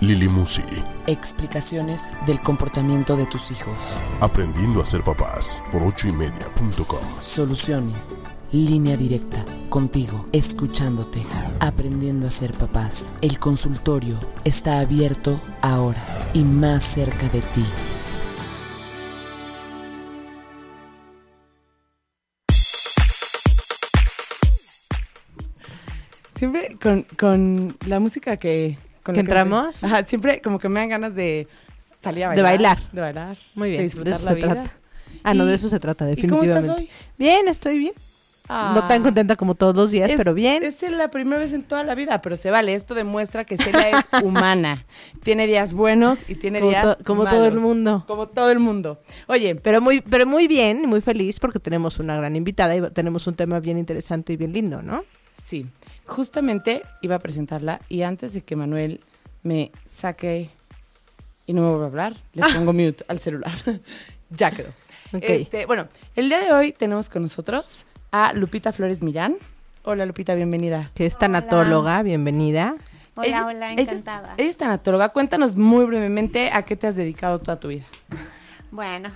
Lili Musi. Explicaciones del comportamiento de tus hijos. Aprendiendo a ser papás por ochoymedia.com. Soluciones. Línea directa. Contigo. Escuchándote. Aprendiendo a ser papás. El consultorio está abierto ahora y más cerca de ti. Siempre con, con la música que... Con ¿Que entramos? Ajá, siempre como que me dan ganas de salir a De bailar. bailar. De bailar. Muy bien, De de disfrutar eso la se vida. trata. Ah, no, de eso se trata, ¿Y cómo definitivamente. estás hoy? Bien, estoy bien. No tan Ah. contenta como todos los días, Es- pero bien. Es la primera vez en toda la vida, pero se vale. Esto demuestra que Celia es humana. tiene días buenos y tiene como, días to- como todo el mundo. Como todo el mundo. Oye, Pero muy, pero muy bien y muy feliz porque tenemos una gran invitada y tenemos un tema bien interesante y bien lindo, ¿no? sí, justamente iba a presentarla y antes de que Manuel me saque y no me vuelva a hablar, le pongo mute al celular. ya quedó. Este, bueno, el día de hoy tenemos con nosotros a Lupita Flores Millán. Hola Lupita, bienvenida. Que es tanatóloga, bienvenida. Hola, Ella- hola, ella es- encantada. Ella es tanatóloga. Cuéntanos muy brevemente a qué te has dedicado toda tu vida. Bueno,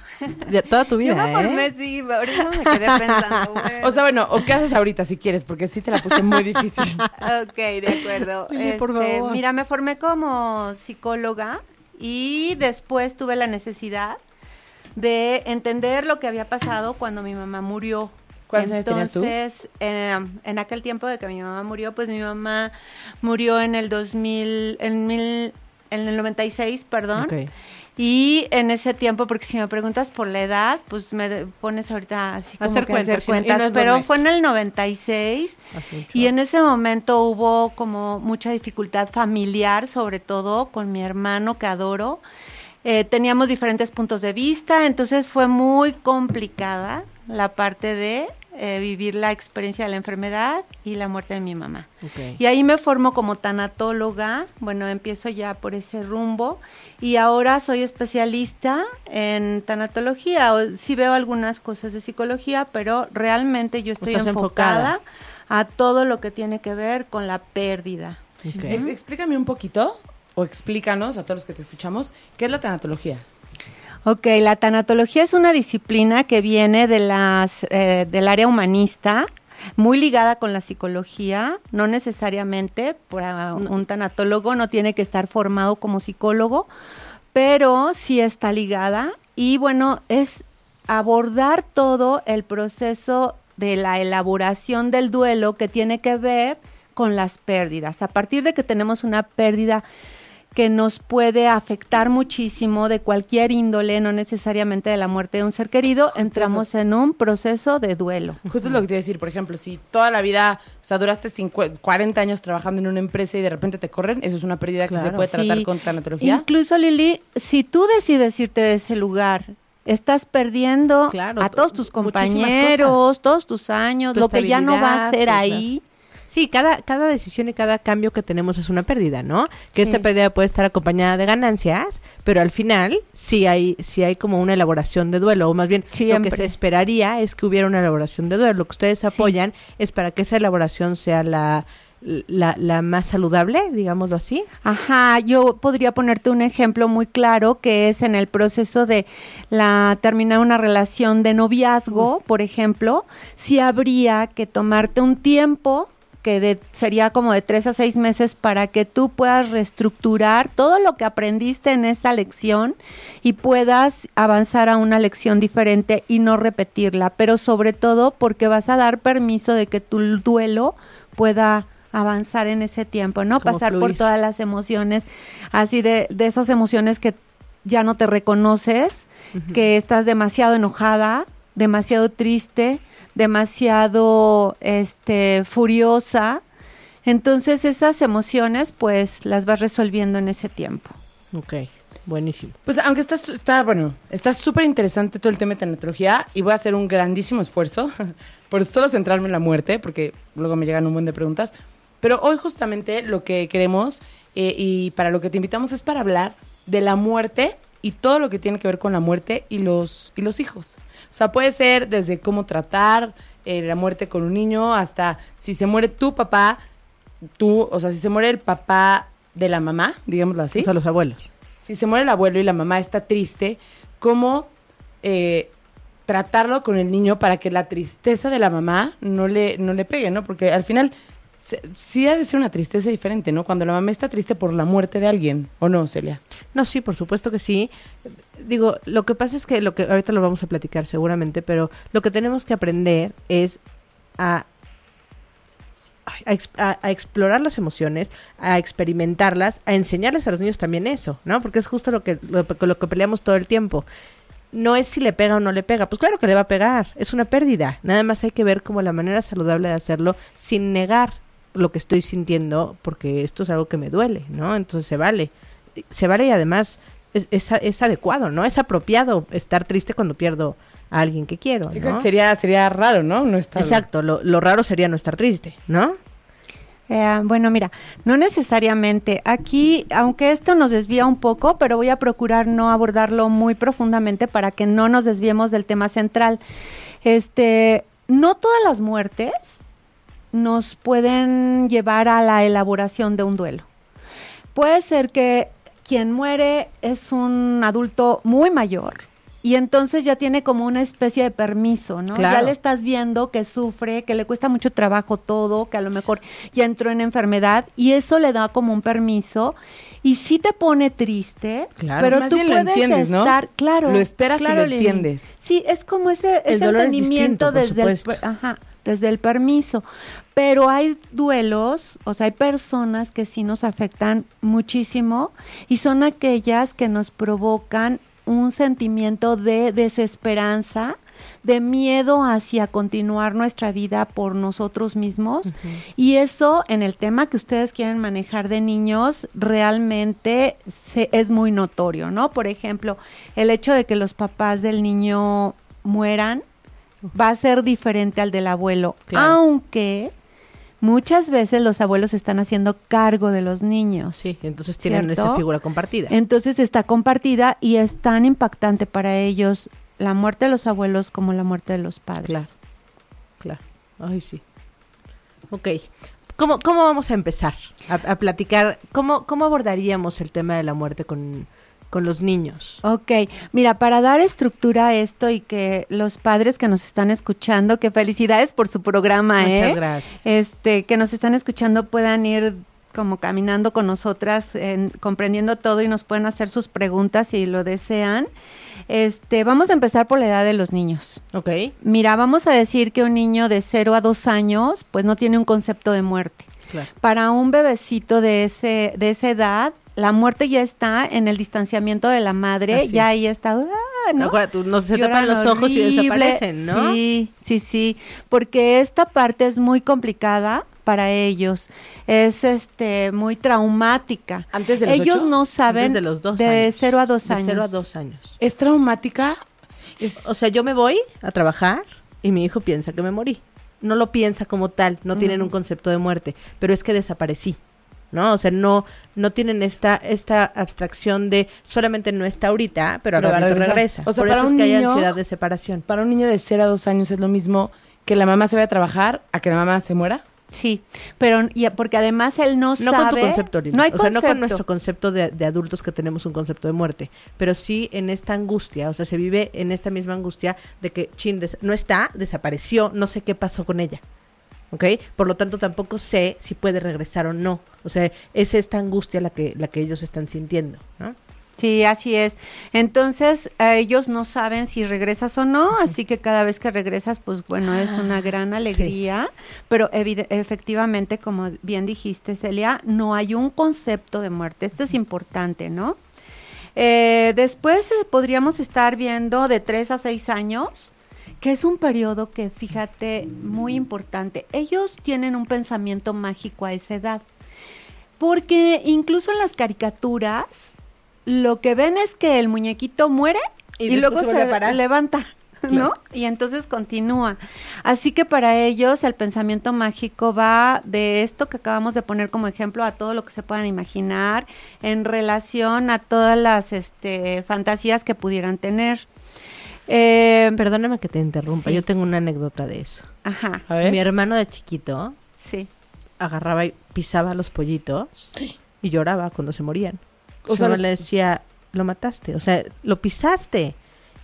Ya, toda tu vida, yo me formé, ¿eh? sí, ahorita me quedé pensando. bueno. O sea, bueno, o qué haces ahorita si quieres, porque sí te la puse muy difícil. ok, de acuerdo. Por Este, favor. Mira, me formé como psicóloga y después tuve la necesidad de entender lo que había pasado cuando mi mamá murió. ¿Cuántos años tenías tú? Entonces, eh, en aquel tiempo de que mi mamá murió, pues mi mamá murió en el 2000, en, mil, en el 96, perdón. Ok. Y en ese tiempo, porque si me preguntas por la edad, pues me pones ahorita así como Hacer que cuentas, hacer no- pero fue en el 96 Hace mucho. y en ese momento hubo como mucha dificultad familiar, sobre todo con mi hermano que adoro. Eh, teníamos diferentes puntos de vista, entonces fue muy complicada la parte de eh, vivir la experiencia de la enfermedad y la muerte de mi mamá. Y ahí me formo como tanatóloga, bueno, empiezo ya por ese rumbo y ahora soy especialista en tanatología. O- Sí veo algunas cosas de psicología, pero realmente yo estoy enfocada, enfocada. a todo lo que tiene que ver con la pérdida. Ok. Ex- Explícame un poquito, o explícanos a todos los que te escuchamos, ¿qué es la tanatología? Ok, la tanatología es una disciplina que viene de las, eh, del área humanista, muy ligada con la psicología, no necesariamente para un tanatólogo no tiene que estar formado como psicólogo, pero sí está ligada. Y bueno, es abordar todo el proceso de la elaboración del duelo que tiene que ver con las pérdidas. A partir de que tenemos una pérdida que nos puede afectar muchísimo de cualquier índole, no necesariamente de la muerte de un ser querido, entramos en un proceso de duelo. Justo es lo que te iba a decir, por ejemplo, si toda la vida, o sea, duraste 50, 40 años trabajando en una empresa y de repente te corren, eso es una pérdida que se puede tratar Sí. con tanatología. Incluso, Lili, si tú decides irte de ese lugar, estás perdiendo Claro, a to- todos tus compañeros, todos tus años, Tu lo que ya no va a ser ahí. Sí, cada, cada decisión y cada cambio que tenemos es una pérdida, ¿no? Que Sí. esta pérdida puede estar acompañada de ganancias, pero al final sí hay, sí hay como una elaboración de duelo, o más bien lo que se esperaría es que hubiera una elaboración de duelo. Lo que ustedes Sí. apoyan es para que esa elaboración sea la, la, la más saludable, digámoslo así. Ajá, yo podría ponerte un ejemplo muy claro que es en el proceso de la terminar una relación de noviazgo, por ejemplo, sí habría que tomarte un tiempo que de- sería como de tres a seis meses para que tú puedas reestructurar todo lo que aprendiste en esa lección y puedas avanzar a una lección diferente y no repetirla, pero sobre todo porque vas a dar permiso de que tu duelo pueda avanzar en ese tiempo, ¿no? Como Pasar por todas las emociones, así de, de esas emociones que ya no te reconoces, que estás demasiado enojada, demasiado triste, demasiado este furiosa. Entonces esas emociones pues las vas resolviendo en ese tiempo. Ok. Buenísimo. Pues aunque está, está bueno, está súper interesante todo el tema de tanatología y voy a hacer un grandísimo esfuerzo por solo centrarme en la muerte, porque luego me llegan un buen de preguntas. Pero hoy justamente lo que queremos eh, y para lo que te invitamos es para hablar de la muerte y todo lo que tiene que ver con la muerte y los, y los hijos. O sea, puede ser desde cómo tratar eh, la muerte con un niño hasta si se muere tu papá, tú, o sea, si se muere el papá de la mamá, digámoslo así O sea, los abuelos. si se muere el abuelo y la mamá está triste, ¿cómo eh, tratarlo con el niño para que la tristeza de la mamá no le, no le pegue, ¿no? Porque al final sí ha de ser una tristeza diferente, ¿no? Cuando la mamá está triste por la muerte de alguien, ¿o no, Celia? No, sí, por supuesto que sí. Digo, lo que pasa es que lo que ahorita lo vamos a platicar seguramente, pero lo que tenemos que aprender es a a, ex- a- a explorar las emociones, a experimentarlas, a enseñarles a los niños también eso, ¿no? Porque es justo lo que lo que peleamos todo el tiempo. No es si le pega o no le pega, pues claro que le va a pegar, es una pérdida. Nada más hay que ver como la manera saludable de hacerlo sin negar lo que estoy sintiendo, porque esto es algo que me duele, ¿no? Entonces se vale. Se vale y además es, es, es adecuado, ¿no? Es apropiado estar triste cuando pierdo a alguien que quiero, ¿no? Exacto, Sería, sería raro, ¿no? No estar Exacto, lo, lo raro sería no estar triste, ¿no? Eh, bueno, mira, no necesariamente. Aquí, aunque esto nos desvía un poco, pero voy a procurar no abordarlo muy profundamente para que no nos desviemos del tema central. Este, no todas las muertes nos pueden llevar a la elaboración de un duelo. Puede ser que quien muere es un adulto muy mayor y entonces ya tiene como una especie de permiso, ¿no? Claro. Ya le estás viendo que sufre, que le cuesta mucho trabajo todo, que a lo mejor ya entró en enfermedad y eso le da como un permiso y sí te pone triste, Claro. pero tú puedes entiendes, ¿no? estar, claro, Lo esperas y lo entiendes. Sí, es como ese, ese es entendimiento distinto, desde el, ajá, desde el permiso. Pero hay duelos, o sea, hay personas que sí nos afectan muchísimo y son aquellas que nos provocan un sentimiento de desesperanza, de miedo hacia continuar nuestra vida por nosotros mismos. Y eso en el tema que ustedes quieren manejar de niños realmente se, es muy notorio, ¿no? Por ejemplo, el hecho de que los papás del niño mueran va a ser diferente al del abuelo, Claro. aunque muchas veces los abuelos están haciendo cargo de los niños. Sí, entonces tienen ¿Cierto? esa figura compartida. Entonces está compartida y es tan impactante para ellos la muerte de los abuelos como la muerte de los padres. Claro. Claro. Ay, sí. Ok. ¿Cómo, cómo vamos a empezar a, a platicar? ¿Cómo, ¿Cómo abordaríamos el tema de la muerte con, con los niños? Ok, mira, para dar estructura a esto y que los padres que nos están escuchando, que felicidades por su programa, Muchas ¿eh? gracias. Este, que nos están escuchando puedan ir como caminando con nosotras, en- comprendiendo todo y nos pueden hacer sus preguntas si lo desean. Este, vamos a empezar por la edad de los niños. Ok. Mira, vamos a decir que un niño de 0 a 2 años, pues no tiene un concepto de muerte. Claro. Para un bebecito de ese de esa edad, la muerte ya está en el distanciamiento de la madre, Así ya es. ahí está, ¡ah! ¿no? Acuérdate, tú- no se tapan los ojos y desaparecen, ¿no? Sí, sí, sí, porque esta parte es muy complicada para ellos. Es este muy traumática. Antes de los ellos ocho? no saben Desde los dos de años. 0 a 2 De años. cero a dos años. ¿Es traumática? O sea, yo me voy a trabajar y mi hijo piensa que me morí. No lo piensa como tal, no tienen un concepto de muerte, pero es que desaparecí. ¿No? O sea, no, no tienen esta, esta abstracción de solamente no está ahorita, pero, Pero ahora regresa. O sea, Por para eso es un que hay niño- ansiedad de separación. Para un niño de 0 a 2 años es lo mismo que la mamá se vaya a trabajar a que la mamá se muera. Sí, pero y- porque además él no, No sabe. con tu concepto, Lili. No hay o sea, no con nuestro concepto de, de adultos que tenemos un concepto de muerte, pero sí en esta angustia, o sea, se vive en esta misma angustia de que, chin, no está, desapareció, no sé qué pasó con ella. ¿Ok? Por lo tanto, tampoco sé si puede regresar o no. O sea, es esta angustia la que, la que ellos están sintiendo, ¿no? Sí, así es. Entonces, eh, ellos no saben si regresas o no, así que cada vez que regresas, pues bueno, es una gran alegría, pero efectivamente, como bien dijiste, Celia, no hay un concepto de muerte. Esto es importante, ¿no? Eh, después eh, podríamos estar viendo de tres a seis años, que es un periodo que, fíjate, muy importante. Ellos tienen un pensamiento mágico a esa edad. Porque incluso en las caricaturas, lo que ven es que el muñequito muere Y luego se levanta. ¿No? Claro. Y entonces continúa. Así que para ellos el pensamiento mágico va de esto que acabamos de poner como ejemplo a todo lo que se puedan imaginar en relación a todas las este, fantasías que pudieran tener. Eh, Perdóname que te interrumpa, Sí. yo tengo una anécdota de eso. ajá, A ver. Mi hermano de chiquito sí. agarraba y pisaba los pollitos y lloraba cuando se morían. O O sea, los- le decía, lo mataste, o sea, lo pisaste.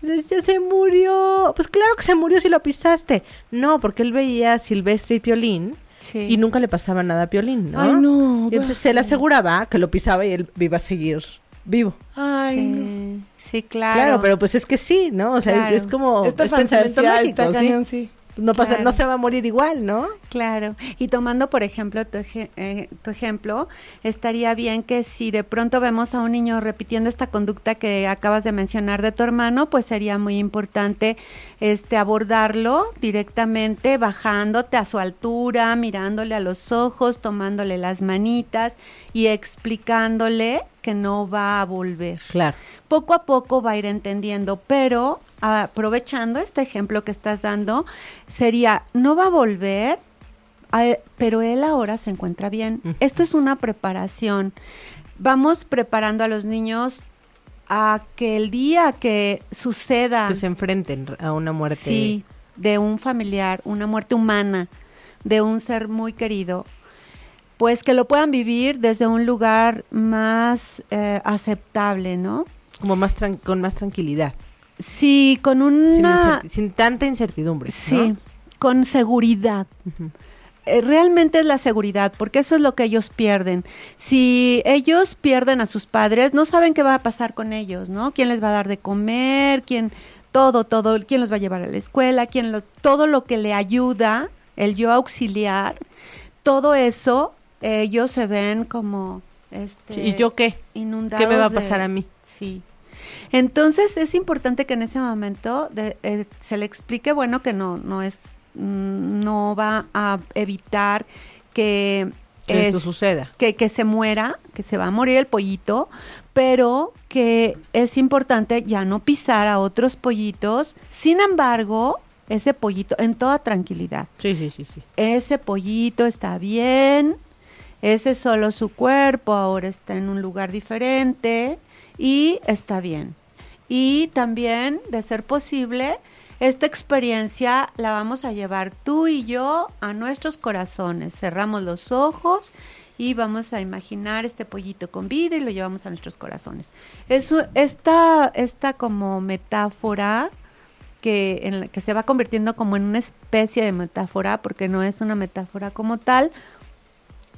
Y le decía, se murió. Pues claro que se murió si lo pisaste. No, porque él veía a Silvestre y Piolín Sí. y nunca le pasaba nada a Piolín, ¿no? Ay, no. Y entonces se le aseguraba que lo pisaba y él iba a seguir vivo. Ay, no. sí, sí, claro. Claro, pero pues es que sí, ¿no? O sea, es- Claro. es como Esta es pensamiento mágico, está ¿sí? cañón, sí. No pasa, Claro. no se va a morir igual, ¿no? Claro, y tomando por ejemplo tu, eje- eh, tu ejemplo, estaría bien que si de pronto vemos a un niño repitiendo esta conducta que acabas de mencionar de tu hermano, pues sería muy importante este abordarlo directamente, bajándote a su altura, mirándole a los ojos, tomándole las manitas y explicándole que no va a volver Claro. poco a poco va a ir entendiendo, pero aprovechando este ejemplo que estás dando, sería, no va a volver, a- pero él ahora se encuentra bien. Esto es una preparación. Vamos preparando a los niños a que el día que suceda Que se enfrenten a una muerte. sí, de un familiar, una muerte humana, de un ser muy querido, pues que lo puedan vivir desde un lugar más eh, aceptable, ¿no? Como más tran- con más tranquilidad. Sí, con una... sin tanta incertidumbre. ¿no? Sí, con seguridad. Eh, realmente es la seguridad, porque eso es lo que ellos pierden. Si ellos pierden a sus padres, no saben qué va a pasar con ellos, ¿no? ¿Quién les va a dar de comer? ¿Quién? Todo, todo. ¿Quién los va a llevar a la escuela? ¿Quién los, todo lo que le ayuda, el yo auxiliar, todo eso, ellos se ven como... Este, ¿Y yo qué? inundados ¿Qué me va a de- pasar a mí? Sí. Entonces es importante que en ese momento de- eh, se le explique, bueno, que no, no es, mm, no va a evitar que, Que es- esto suceda. que, que se muera, que se va a morir el pollito, pero que es importante ya no pisar a otros pollitos. Sin embargo, ese pollito, en toda tranquilidad, Sí, sí, sí, sí. ese pollito está bien, ese es solo su cuerpo, ahora está en un lugar diferente y está bien. Y también, de ser posible, esta experiencia la vamos a llevar tú y yo a nuestros corazones. Cerramos los ojos y vamos a imaginar este pollito con vida y lo llevamos a nuestros corazones. Eso, esta, esta como metáfora que, en la que se va convirtiendo como en una especie de metáfora, porque no es una metáfora como tal,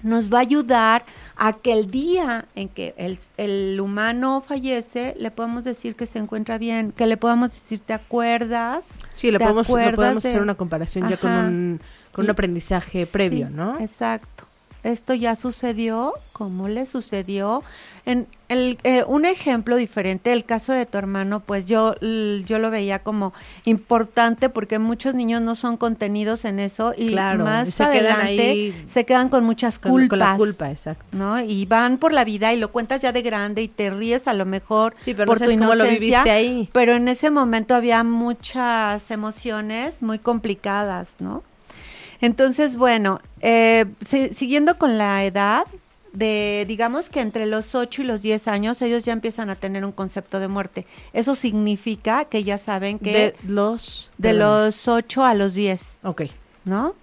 nos va a ayudar a que el día en que el, el humano fallece, le podamos decir que se encuentra bien, que le podamos decir, ¿te acuerdas? Sí, le ¿Te podemos, podemos de- hacer una comparación ya con un, con un aprendizaje previo, ¿no? Exacto. Esto ya sucedió, ¿cómo le sucedió? En el, eh, un ejemplo diferente, el caso de tu hermano, pues yo, yo lo veía como importante porque muchos niños no son contenidos en eso y Claro, más y se quedan adelante ahí se quedan con muchas culpas. Con la culpa, exacto. ¿no? Y van por la vida y lo cuentas ya de grande y te ríes a lo mejor Sí, pero por no tu lo viviste ahí. pero en ese momento había muchas emociones muy complicadas, ¿no? Entonces, bueno, eh, si- siguiendo con la edad, de digamos que entre los 8 y los 10 años ellos ya empiezan a tener un concepto de muerte. Eso significa que ya saben que De los... de perdón. los 8 a los 10, Ok. ¿no?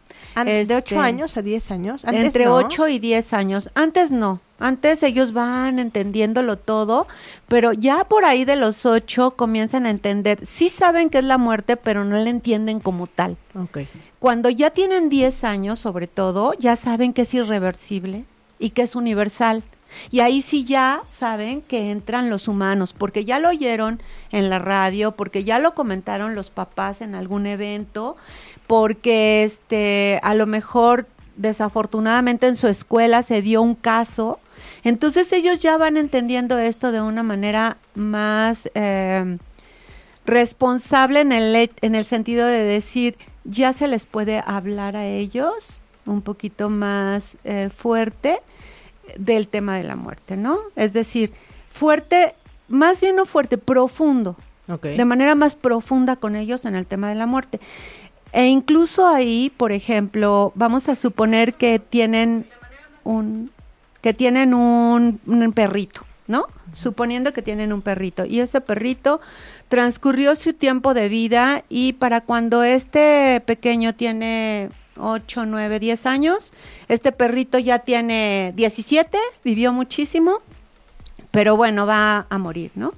¿De Este, 8 años a 10 años? Antes entre no. 8 y 10 años. Antes no. Antes ellos van entendiéndolo todo, pero ya por ahí de los 8 comienzan a entender. Sí saben que es la muerte, pero no la entienden como tal. Ok. Cuando ya tienen 10 años, sobre todo, ya saben que es irreversible y que es universal. Y ahí sí ya saben que entran los humanos, porque ya lo oyeron en la radio, porque ya lo comentaron los papás en algún evento, porque este a lo mejor desafortunadamente en su escuela se dio un caso. Entonces ellos ya van entendiendo esto de una manera más eh, responsable en el, he- en el sentido de decir, ya se les puede hablar a ellos un poquito más eh, fuerte del tema de la muerte, ¿no? Es decir, fuerte más bien no fuerte, profundo, Ok. de manera más profunda con ellos en el tema de la muerte. E incluso ahí, por ejemplo, vamos a suponer que tienen un que tienen un, un perrito, ¿no? Suponiendo que tienen un perrito y ese perrito transcurrió su tiempo de vida y para cuando este pequeño tiene 8, 9, 10 años, este perrito ya tiene 17, vivió muchísimo, pero bueno, va a morir, ¿no?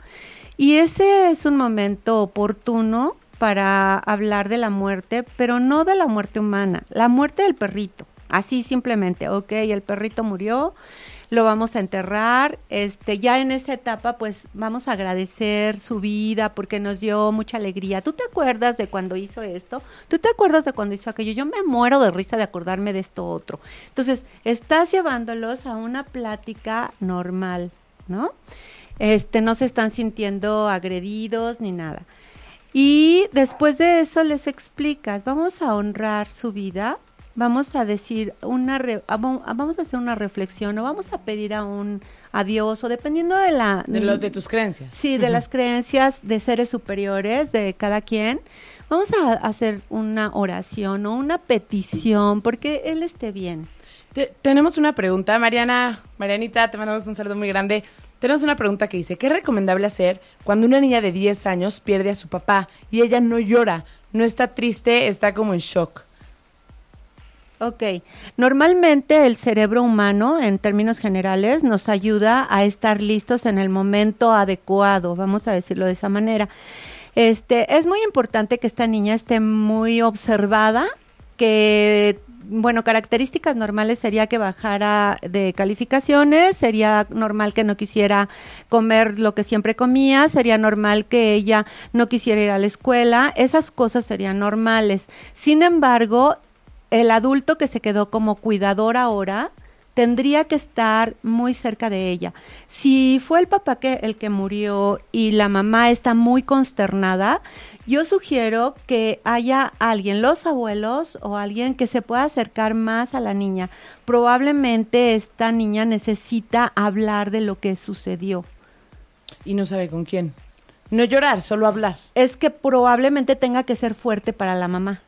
Y ese es un momento oportuno para hablar de la muerte, pero no de la muerte humana, la muerte del perrito. Así simplemente, ok, el perrito murió, lo vamos a enterrar, este, ya en esa etapa pues vamos a agradecer su vida porque nos dio mucha alegría. ¿Tú te acuerdas de cuando hizo esto? ¿Tú te acuerdas de cuando hizo aquello? Yo me muero de risa de acordarme de esto otro. Entonces, estás llevándolos a una plática normal, ¿no? Este, no se están sintiendo agredidos ni nada. Y después de eso les explicas, vamos a honrar su vida, vamos a decir una re- a- vamos a hacer una reflexión o vamos a pedir a un adiós o dependiendo de la De, lo, de tus creencias. Sí, de las creencias de seres superiores de cada quien. Vamos a hacer una oración o una petición porque él esté bien. Te- tenemos una pregunta, Mariana, Marianita, te mandamos un saludo muy grande. Tenemos una pregunta que dice, ¿qué es recomendable hacer cuando una niña de 10 años pierde a su papá y ella no llora, no está triste, está como en shock? Ok, normalmente el cerebro humano, en términos generales, nos ayuda a estar listos en el momento adecuado, vamos a decirlo de esa manera. Este, es muy importante que esta niña esté muy observada, que, bueno, características normales sería que bajara de calificaciones, sería normal que no quisiera comer lo que siempre comía, sería normal que ella no quisiera ir a la escuela, esas cosas serían normales. Sin embargo, el adulto que se quedó como cuidador ahora tendría que estar muy cerca de ella. Si fue el papá que el que murió y la mamá está muy consternada, yo sugiero que haya alguien, los abuelos o alguien que se pueda acercar más a la niña. Probablemente esta niña necesita hablar de lo que sucedió. Y no sabe con quién. No llorar, solo hablar. es que probablemente tenga que ser fuerte para la mamá.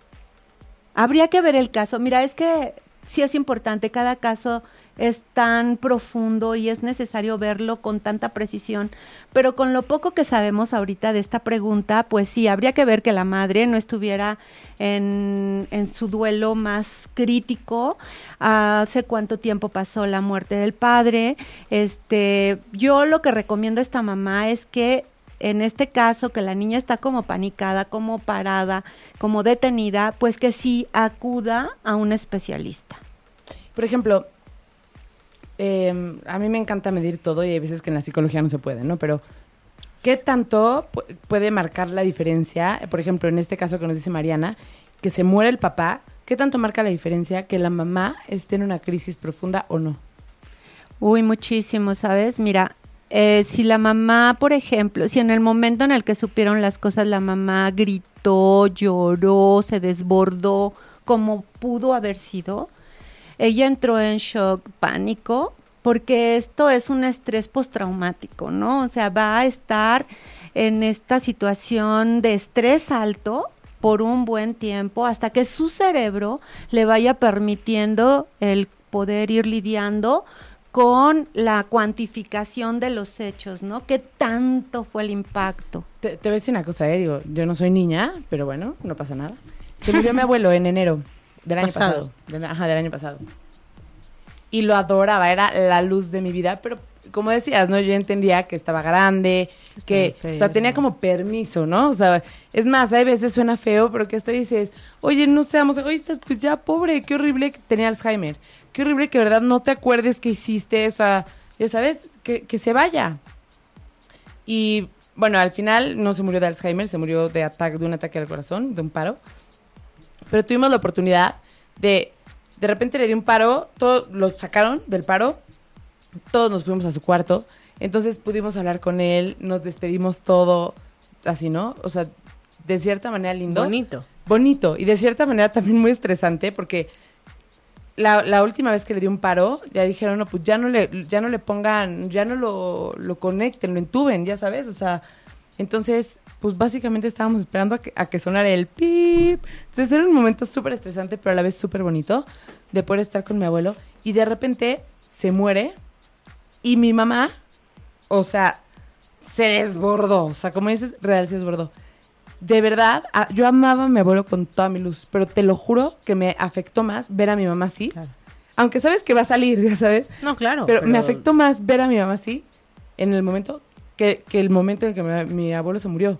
Habría que ver el caso. Mira, es que sí es importante, cada caso es tan profundo y es necesario verlo con tanta precisión, pero con lo poco que sabemos ahorita de esta pregunta, pues sí, habría que ver que la madre no estuviera en, en su duelo más crítico, hace cuánto tiempo pasó la muerte del padre, este, yo lo que recomiendo a esta mamá es que en este caso que la niña está como panicada, como parada, como detenida, pues que sí acuda a un especialista. Por ejemplo, eh, a mí me encanta medir todo y hay veces que en la psicología no se puede, ¿no? Pero, ¿qué tanto pu- puede marcar la diferencia? Por ejemplo, en este caso que nos dice Mariana, que se muere el papá, ¿qué tanto marca la diferencia que la mamá esté en una crisis profunda o no? Uy, muchísimo, ¿sabes? Mira, eh, si la mamá, por ejemplo, si en el momento en el que supieron las cosas la mamá gritó, lloró, se desbordó, como pudo haber sido, ella entró en shock, pánico, porque esto es un estrés postraumático, ¿no? O sea, va a estar en esta situación de estrés alto por un buen tiempo hasta que su cerebro le vaya permitiendo el poder ir lidiando con la cuantificación de los hechos, ¿no? ¿Qué tanto fue el impacto? Te, te voy a decir una cosa, eh, digo, yo no soy niña, pero bueno, no pasa nada. Se murió mi abuelo en enero del año Pasado. pasado. Del- ajá, del año pasado. Y lo adoraba, era la luz de mi vida, pero como decías, ¿no? Yo entendía que estaba grande, que, o sea, tenía como permiso, ¿no? O sea, es más, hay veces suena feo, pero que hasta dices, oye, no seamos egoístas, pues ya, pobre, qué horrible que tenía Alzheimer. Qué horrible que, verdad, no te acuerdes que hiciste, o sea, ya sabes, que, que se vaya. Y bueno, al final no se murió de Alzheimer, se murió de, ataque, de un ataque al corazón, de un paro. Pero tuvimos la oportunidad de, de repente le dio un paro, todos lo sacaron del paro, todos nos fuimos a su cuarto, entonces pudimos hablar con él, nos despedimos todo, así, ¿no? O sea, de cierta manera lindo. Bonito. Bonito y de cierta manera también muy estresante porque la, la última vez que le dio un paro, ya dijeron, no, pues ya no le, ya no le pongan, ya no lo, lo conecten, lo entuben, ya sabes, o sea, entonces, pues básicamente estábamos esperando a que, a que sonara el pip. Entonces era un momento súper estresante, pero a la vez súper bonito de poder estar con mi abuelo. Y de repente se muere y mi mamá, o sea, se desbordó. O sea, como dices, real se desbordó. De verdad, yo amaba a mi abuelo con toda mi luz, pero te lo juro que me afectó más ver a mi mamá así. Claro. Aunque sabes que va a salir, ya sabes. No, claro. pero, me afectó más ver a mi mamá así en el momento que, que el momento en que mi, mi abuelo se murió.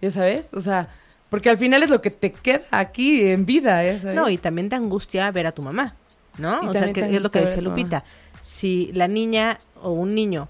Ya sabes, o sea, porque al final es lo que te queda aquí en vida, ya sabes. No, y también te angustia ver a tu mamá, ¿no? Y o sea, que es lo que decía Lupita. Si la niña o un niño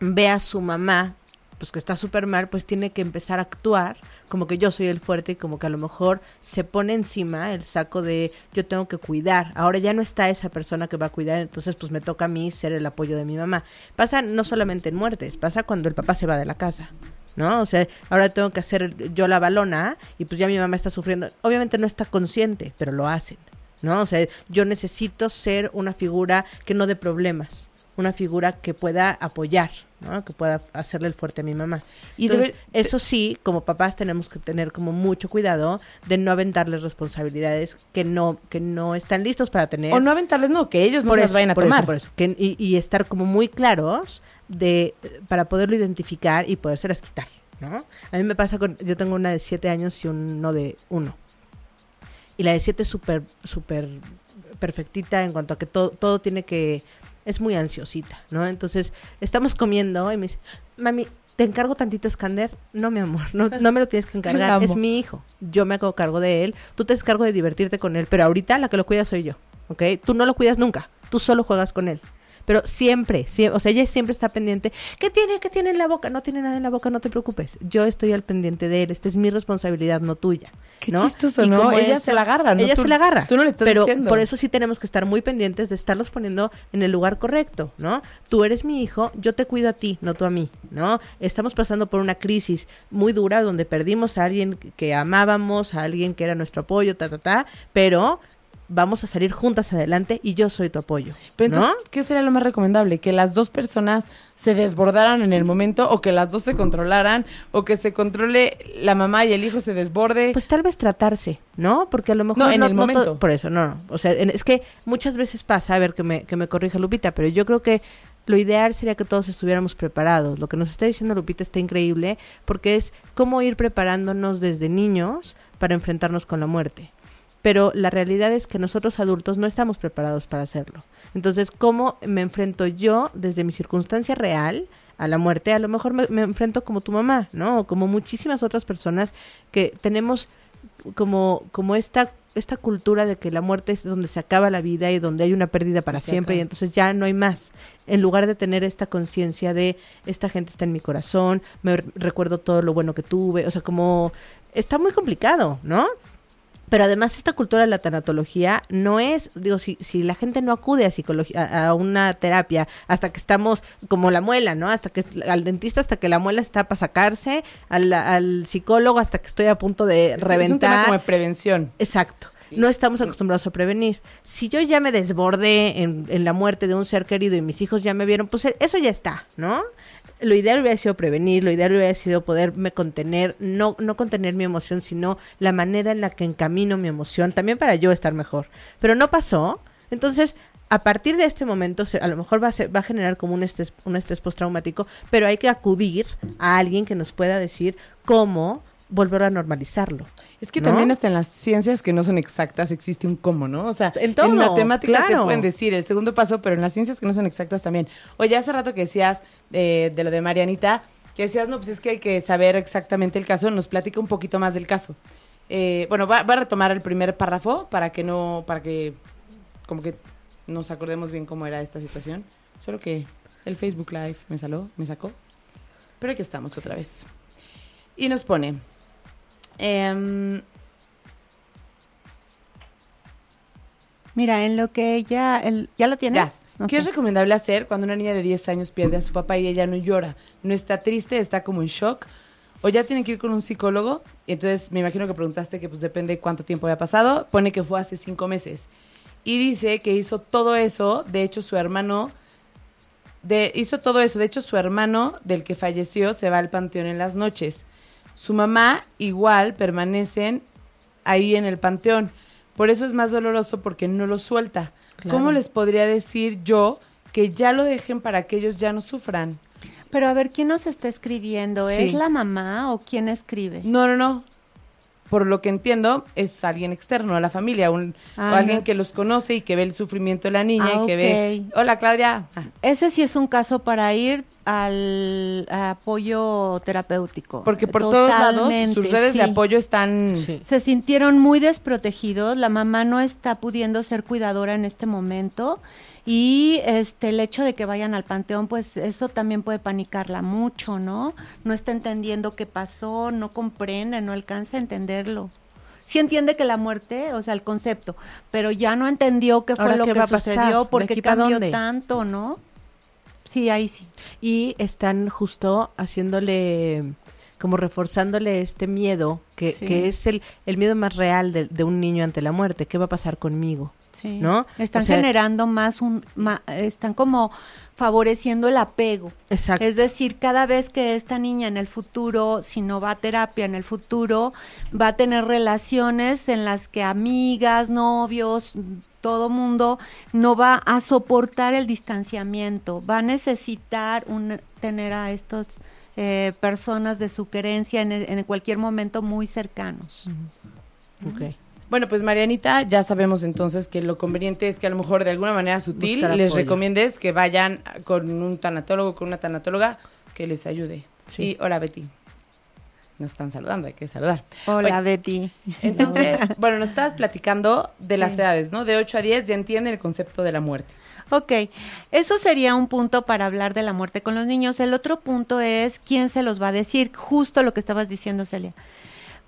ve a su mamá, pues que está súper mal, pues tiene que empezar a actuar como que yo soy el fuerte y como que a lo mejor se pone encima el saco de yo tengo que cuidar. Ahora ya no está esa persona que va a cuidar, entonces pues me toca a mí ser el apoyo de mi mamá. Pasa no solamente en muertes, pasa cuando el papá se va de la casa. ¿No? O sea, ahora tengo que hacer yo la balona y pues ya mi mamá está sufriendo. Obviamente no está consciente, pero lo hacen. ¿No? O sea, yo necesito ser una figura que no dé problemas, una figura que pueda apoyar, ¿no? Que pueda hacerle el fuerte a mi mamá. Y Entonces, eso sí, como papás tenemos que tener como mucho cuidado de no aventarles responsabilidades que no que no están listos para tener. O no aventarles, no, que ellos no las vayan a por tomar. eso, por eso. Que- y, y estar como muy claros de para poderlo identificar y podérselas quitar, ¿no? A mí me pasa con yo tengo una de siete años y uno de uno. Y la de siete es súper súper perfectita en cuanto a que todo todo tiene que es muy ansiosita, ¿no? Entonces, estamos comiendo y me dice, "Mami, ¿te encargo tantito escáner? No, mi amor, no, no me lo tienes que encargar, es mi hijo. Yo me hago cargo de él, tú te encargo de divertirte con él, pero ahorita la que lo cuida soy yo, ¿ok? Tú no lo cuidas nunca, tú solo juegas con él. Pero siempre, sie- o sea, ella siempre está pendiente. ¿Qué tiene? ¿Qué tiene en la boca? No tiene nada en la boca, no te preocupes. Yo estoy al pendiente de él. Esta es mi responsabilidad, no tuya. Qué ¿no? chistoso, Y ¿no? como Ella eso- se la agarra, ¿no? Ella Tú- se la agarra. tú no le estás Pero diciendo. por eso sí tenemos que estar muy pendientes de estarlos poniendo en el lugar correcto, ¿no? Tú eres mi hijo, yo te cuido a ti, no tú a mí, ¿no? Estamos pasando por una crisis muy dura donde perdimos a alguien que amábamos, a alguien que era nuestro apoyo, ta, ta, ta, pero vamos a salir juntas adelante y yo soy tu apoyo, Pero ¿no? entonces, ¿qué sería lo más recomendable? ¿Que las dos personas se desbordaran en el momento o que las dos se controlaran o que se controle la mamá y el hijo se desborde? Pues tal vez tratarse, ¿no? Porque a lo mejor No, en el to- momento. por eso, no, no. O sea, en- es que muchas veces pasa, a ver que me, que me corrija Lupita, pero yo creo que lo ideal sería que todos estuviéramos preparados. Lo que nos está diciendo Lupita está increíble porque es cómo ir preparándonos desde niños para enfrentarnos con la muerte. Pero la realidad es que nosotros adultos no estamos preparados para hacerlo. Entonces, ¿cómo me enfrento yo desde mi circunstancia real a la muerte? A lo mejor me, me enfrento como tu mamá, ¿no? O como muchísimas otras personas que tenemos como, como esta, esta cultura de que la muerte es donde se acaba la vida y donde hay una pérdida para Se siempre y entonces ya no hay más. En lugar de tener esta conciencia de esta gente está en mi corazón, me recuerdo todo lo bueno que tuve, o sea, como está muy complicado, ¿no? Pero además esta cultura de la tanatología no es, digo, si, si la gente no acude a psicología, a, a una terapia hasta que estamos como la muela, ¿no? Hasta que al dentista hasta que la muela está para sacarse, al, al psicólogo hasta que estoy a punto de Es- Es un tema reventar. como de prevención. Exacto. No estamos acostumbrados a prevenir. Si yo ya me desbordé en, en la muerte de un ser querido y mis hijos ya me vieron, pues eh, eso ya está, ¿no? Lo ideal hubiera sido prevenir, lo ideal hubiera sido poderme contener, no, no contener mi emoción, sino la manera en la que encamino mi emoción, también para yo estar mejor. Pero no pasó. Entonces, a partir de este momento, se- a lo mejor va a, ser- va a generar como un estrés, un estrés postraumático, pero hay que acudir a alguien que nos pueda decir cómo volver a normalizarlo. Es que ¿No? también hasta en las ciencias que no son exactas existe un cómo, ¿no? O sea, En todo, matemáticas te claro. pueden decir el segundo paso, pero en las ciencias que no son exactas también. Oye, hace rato que decías eh, de lo de Marianita, que decías, no, pues es que hay que saber exactamente el caso, nos platica un poquito más del caso. Eh, bueno, va, va a retomar el primer párrafo para que no, para que como que nos acordemos bien cómo era esta situación. Solo que el Facebook Live me saló, me sacó. Pero aquí estamos otra vez. Y nos pone. Em, Mira, en lo que ella, el- ¿ya lo tienes? Ya. ¿Qué es recomendable hacer cuando una niña de 10 años pierde a su papá y ella no llora? No está triste, está como en shock. O ya tiene que ir con un psicólogo. Y entonces me imagino que preguntaste que pues depende cuánto tiempo había pasado. Pone que fue hace cinco meses. y dice que hizo todo eso, de hecho su hermano de, hizo todo eso, de hecho su hermano del que falleció se va al panteón en las noches. Su mamá igual permanecen ahí en el panteón. Por eso es más doloroso porque no lo suelta. ¿Cómo les podría decir yo que ya lo dejen para que ellos ya no sufran? Pero a ver, ¿quién nos está escribiendo? Sí. ¿Es la mamá o quién escribe? No, no, no. Por lo que entiendo, es alguien externo a la familia, un, Ah, o alguien que los conoce y que ve el sufrimiento de la niña Ah, y que ve. Hola, Claudia. Ah, Ese sí es un caso para ir al apoyo terapéutico. porque por todos lados sus redes de apoyo están. Sí. Se sintieron muy desprotegidos, la mamá no está pudiendo ser cuidadora en este momento y este el hecho de que vayan al panteón, pues eso también puede panicarla mucho, ¿no? No está entendiendo qué pasó, no comprende, no alcanza a entenderlo. Sí entiende que la muerte, o sea, el concepto, pero ya no entendió qué fue Ahora, lo ¿qué que sucedió, ¿De por aquí qué pa' cambió dónde? tanto, ¿no? Sí, ahí sí. Y están justo haciéndole, como reforzándole este miedo, que, Sí. que es el, el miedo más real de, de un niño ante la muerte. ¿Qué va a pasar conmigo? Sí. ¿No? Están O sea- generando más un, están como favoreciendo el apego. Exacto. Es decir, cada vez que esta niña en el futuro, si no va a terapia en el futuro, va a tener relaciones en las que amigas, novios, todo mundo no va a soportar el distanciamiento, va a necesitar un, tener a estos eh, personas de su querencia en, en cualquier momento muy cercanos. Ok. Bueno, pues Marianita, ya sabemos entonces que lo conveniente es que a lo mejor de alguna manera sutil Buscar les apoyo. recomiendes que vayan con un tanatólogo, con una tanatóloga que les ayude. Sí. Y hola Betty. Nos están saludando, hay que saludar. Hola, Oye, Betty. Entonces, bueno, nos estabas platicando de las edades, ¿no? De 8 a 10 ya entienden el concepto de la muerte. Ok, eso sería un punto para hablar de la muerte con los niños. El otro punto es quién se los va a decir, justo lo que estabas diciendo, Celia.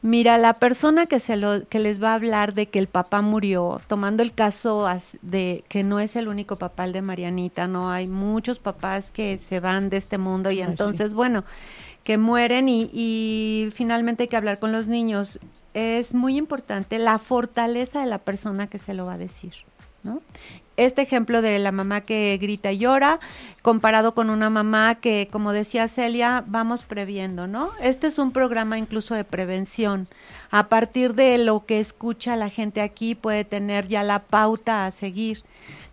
Mira, la persona que se lo que les va a hablar de que el papá murió, tomando el caso as- de que no es el único papá el de Marianita, no hay muchos papás que se van de este mundo y Ay, sí. entonces, bueno, que mueren y, y finalmente hay que hablar con los niños. Es muy importante la fortaleza de la persona que se lo va a decir, ¿no? Este ejemplo de la mamá que grita y llora, comparado con una mamá que, como decía Celia, vamos previendo, ¿no? Este es un programa incluso de prevención. A partir de lo que escucha la gente aquí, puede tener ya la pauta a seguir.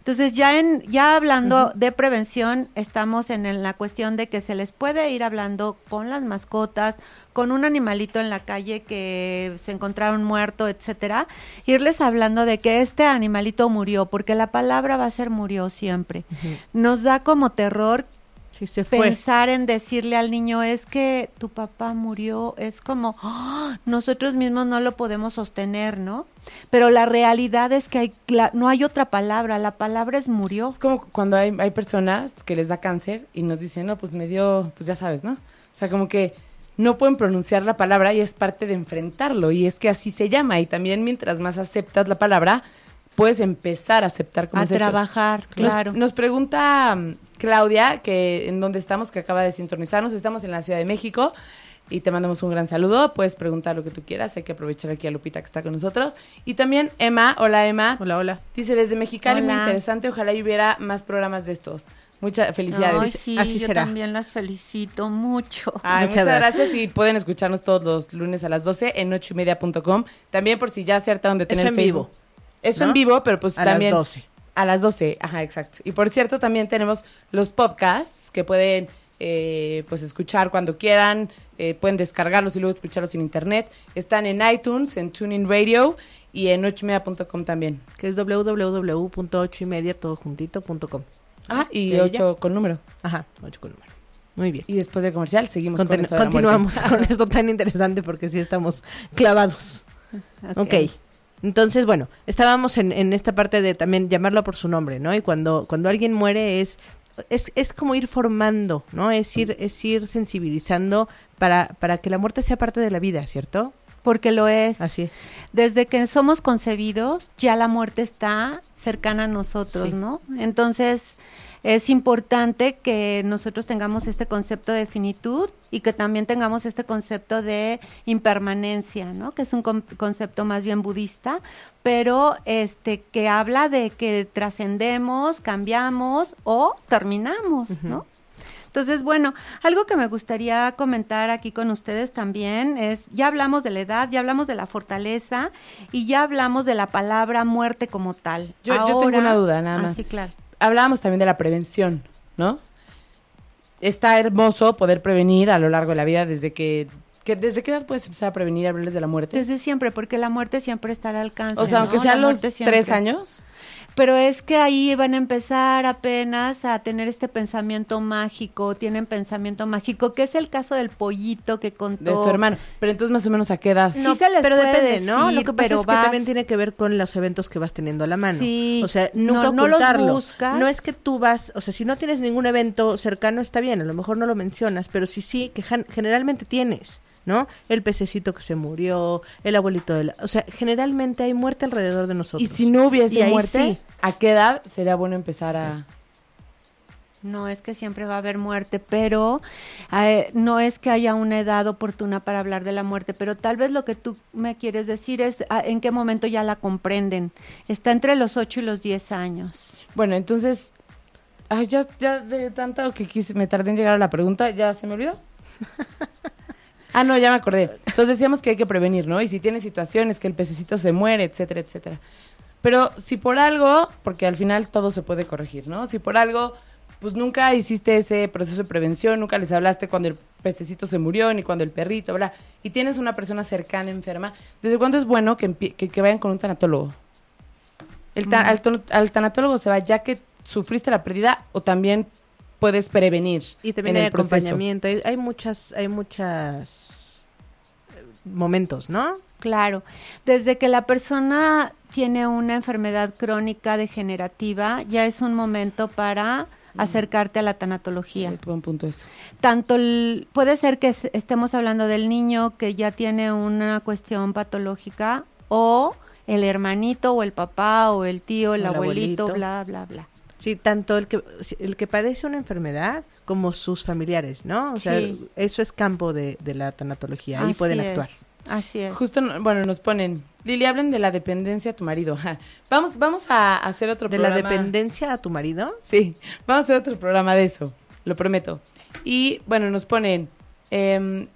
Entonces, ya en ya hablando de prevención, estamos en, el- la cuestión de que se les puede ir hablando con las mascotas, con un animalito en la calle que se encontraron muerto, etcétera, irles hablando de que este animalito murió, porque la palabra va a ser murió siempre. Nos da como terror Sí, se fue. pensar en decirle al niño es que tu papá murió, es como ¡ah! nosotros mismos no lo podemos sostener, ¿no? Pero la realidad es que hay, la- no hay otra palabra, la palabra es murió. Es como cuando hay, hay personas que les da cáncer y nos dicen, no, pues me dio, pues ya sabes, ¿no? O sea, como que no pueden pronunciar la palabra y es parte de enfrentarlo y es que así se llama y también mientras más aceptas la palabra, puedes empezar a aceptar como A trabajar, claro. Nos, pregunta mm, Claudia, que en dónde estamos, que acaba de sintonizarnos, estamos en la Ciudad de México y te mandamos un gran saludo. Puedes preguntar lo que tú quieras, hay que aprovechar aquí a Lupita que está con nosotros. Y también Emma, hola Emma. Hola, hola. Dice desde Mexicali, muy interesante, ojalá y hubiera más programas de estos. Muchas felicidades. Ay, sí, Así yo será. también las felicito mucho. Ay, Muchas muchas, gracias. gracias. y pueden escucharnos todos los lunes a las 12 en ochoymedia.com. También por si ya se hartaron de tener Eso en Facebook. vivo. Eso ¿no? en vivo, pero pues A también las 12. A las 12, ajá, exacto. Y por cierto, también tenemos los podcasts que pueden eh, pues escuchar cuando quieran, eh, pueden descargarlos y luego escucharlos en internet. Están en iTunes, en TuneIn Radio y en ochoymedia.com también. Que es www.ocho y media todo juntito punto com. Ah, y ¿De ella? 8 con número. Ajá, ocho con número. Muy bien. Y después del comercial seguimos con esto de continuamos con esto tan interesante porque sí estamos clavados. ok. Entonces, bueno, estábamos en, en esta parte de también llamarlo por su nombre, ¿no? Y cuando, cuando alguien muere es, es, es como ir formando, ¿no? Es ir, es ir sensibilizando para, para que la muerte sea parte de la vida, ¿cierto? Porque lo es. Así es. Desde que somos concebidos, ya la muerte está cercana a nosotros, Sí. ¿no? Entonces, es importante que nosotros tengamos este concepto de finitud y que también tengamos este concepto de impermanencia, ¿no? Que es un con- concepto más bien budista, pero este que habla de que trascendemos, cambiamos o terminamos, ¿no? Entonces, bueno, algo que me gustaría comentar aquí con ustedes también es, ya hablamos de la edad, ya hablamos de la fortaleza y ya hablamos de la palabra muerte como tal. Yo- yo tengo una duda, nada Ah, más. sí, claro. Hablábamos también de la prevención, ¿no? Está hermoso poder prevenir a lo largo de la vida desde que, que ¿desde qué edad puedes empezar a prevenir y hablarles de la muerte? Desde siempre, porque la muerte siempre está al alcance. o sea, aunque sean los tres años. Pero es que ahí van a empezar apenas a tener este pensamiento mágico, tienen pensamiento mágico, que es el caso del pollito que contó. de su hermano. Pero entonces más o menos a qué edad. Sí No, se les pero puede depende, ¿no? Lo que pasa pero es que vas- también tiene que ver con los eventos que vas teniendo a la mano. Sí, O sea, no- nunca no los ocultarlo. buscas. No es que tú vas, o sea, si no tienes ningún evento cercano está bien, a lo mejor no lo mencionas, pero sí sí que gen- generalmente tienes, ¿no? El pececito que se murió, el abuelito de la, o sea, generalmente hay muerte alrededor de nosotros. Y si no hubiese muerte, sí. ¿a qué edad sería bueno empezar a...? No es que siempre va a haber muerte, pero eh, no es que haya una edad oportuna para hablar de la muerte, pero tal vez lo que tú me quieres decir es ah, en qué momento ya la comprenden. Está entre los 8 y los 10 años. Bueno, entonces... Ay, ya, ya de tanto que quise, me tardé en llegar a la pregunta, ¿ya se me olvidó? ah, no, ya me acordé. Entonces decíamos que hay que prevenir, ¿no? Y si tiene situaciones que el pececito se muere, etcétera, etcétera. Pero si por algo, porque al final todo se puede corregir, ¿no? Si por algo, pues nunca hiciste ese proceso de prevención, nunca les hablaste cuando el pececito se murió, ni cuando el perrito, bla, y tienes una persona cercana enferma, ¿desde cuándo es bueno que, empie- que, que vayan con un tanatólogo? El ta- al, ton- al tanatólogo se va ya que sufriste la pérdida o también puedes prevenir Y también en hay el proceso. acompañamiento, hay, hay muchas, hay muchas eh, momentos, ¿no? Claro, desde que la persona tiene una enfermedad crónica degenerativa, ya es un momento para acercarte a la tanatología. Es buen punto eso. Tanto el- puede ser que es- estemos hablando del niño que ya tiene una cuestión patológica o el hermanito o el papá o el tío, el, O el abuelito, abuelito. bla, bla, bla. Sí, tanto el que el que padece una enfermedad como sus familiares, ¿no? O sea, eso es campo de, de la tanatología, ahí Así pueden es, actuar. Así es. Justo, no- bueno, nos ponen, Lili, hablen de la dependencia a tu marido. Ja. Vamos, vamos a hacer otro ¿De la programa. dependencia a tu marido? Sí, vamos a hacer otro programa de eso, lo prometo. Y bueno, nos ponen, em,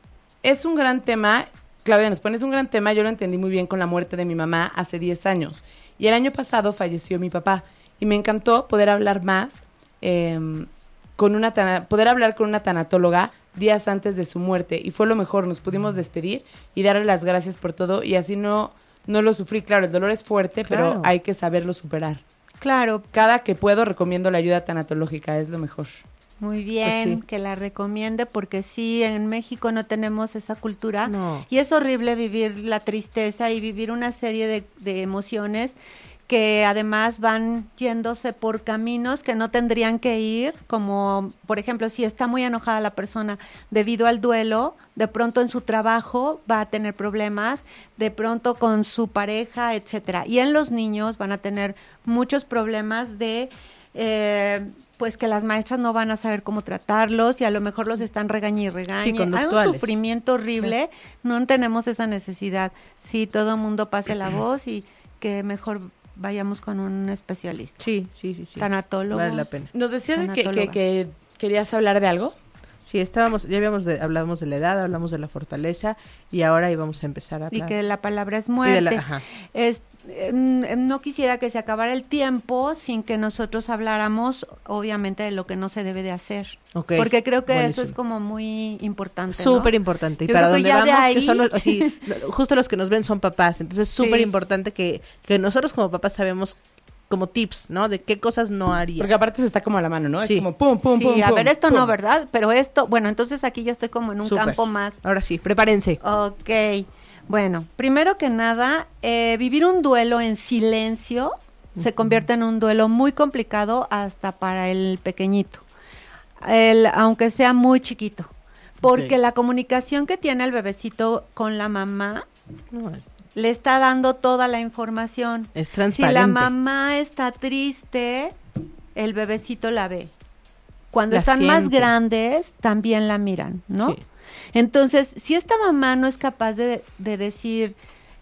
es un gran tema, Claudia nos pone, es un gran tema, yo lo entendí muy bien con la muerte de mi mamá hace 10 años. Y el año pasado falleció mi papá. Y me encantó poder hablar más, em, con una poder hablar con una tanatóloga días antes de su muerte. Y fue lo mejor, nos pudimos despedir y darle las gracias por todo. Y así no, no lo sufrí. Claro, el dolor es fuerte, Claro. pero hay que saberlo superar Claro, cada que puedo recomiendo la ayuda tanatológica, es lo mejor. muy bien sí. que la recomiende porque sí, en México no tenemos esa cultura. No. Y es horrible vivir la tristeza y vivir una serie de, de emociones que además van yéndose por caminos que no tendrían que ir, como por ejemplo si está muy enojada la persona debido al duelo, de pronto en su trabajo va a tener problemas, de pronto con su pareja, etcétera. Y en los niños van a tener muchos problemas de eh, pues que las maestras no van a saber cómo tratarlos y a lo mejor los están regañando y regañe. Hay un sufrimiento horrible, no tenemos esa necesidad. Sí, todo el mundo pase la voz y que mejor vayamos con un especialista. Sí, sí, sí, sí. Tanatólogo. Vale la pena. Nos decías de que, que, que querías hablar de algo. Sí, estábamos, ya habíamos de, hablamos de la edad, hablamos de la fortaleza y ahora íbamos a empezar a Y hablar. que la palabra es y muerte. la-. Es, eh, mm, no quisiera que se acabara el tiempo sin que nosotros habláramos, obviamente, de lo que no se debe de hacer. Porque creo que eso es como muy importante. ¿no? Súper importante. Y Yo para donde vamos, que son los, así, justo los que nos ven son papás. Entonces, súper Sí. importante que, que nosotros como papás sabemos como tips, ¿no? De qué cosas no haría. Porque aparte eso está como a la mano, ¿no? Sí. Es como pum, pum, sí, pum. a pum, ver, esto pum. no, ¿verdad? Pero esto, bueno, entonces aquí ya estoy como en un campo más. Ahora sí, prepárense. Ok. Bueno, primero que nada, eh, vivir un duelo en silencio se convierte en un duelo muy complicado hasta para el pequeñito, el, aunque sea muy chiquito, porque la comunicación que tiene el bebecito con la mamá No, es, le está dando toda la información. es Si transparente. la mamá está triste, el bebecito la ve. cuando La están más grandes, también la miran, ¿no? Sí. Entonces, si esta mamá no es capaz de, de decir,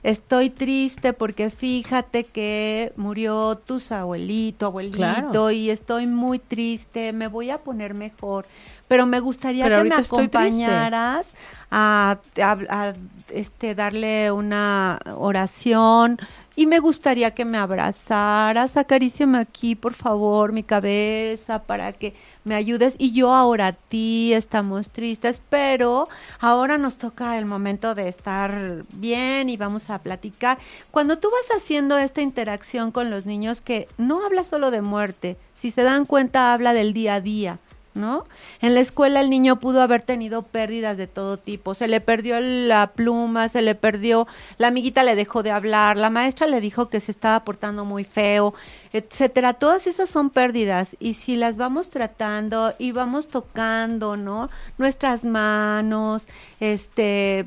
estoy triste porque fíjate que murió tu abuelito, abuelito, Claro. y estoy muy triste, me voy a poner mejor, pero me gustaría Pero que me acompañaras a, a- a, este, darle una oración y me gustaría que me abrazaras, acaríciame aquí, por favor, mi cabeza, para que me ayudes. Y yo ahora a ti, estamos tristes, pero ahora nos toca el momento de estar bien y vamos a platicar. Cuando tú vas haciendo esta interacción con los niños, que no habla solo de muerte, si se dan cuenta, habla del día a día. ¿No? En la escuela el niño pudo haber tenido pérdidas de todo tipo. Se le perdió la pluma, se le perdió, la amiguita le dejó de hablar, la maestra le dijo que se estaba portando muy feo, etcétera. Todas esas son pérdidas y si las vamos tratando y vamos tocando, ¿no? Nuestras manos, este,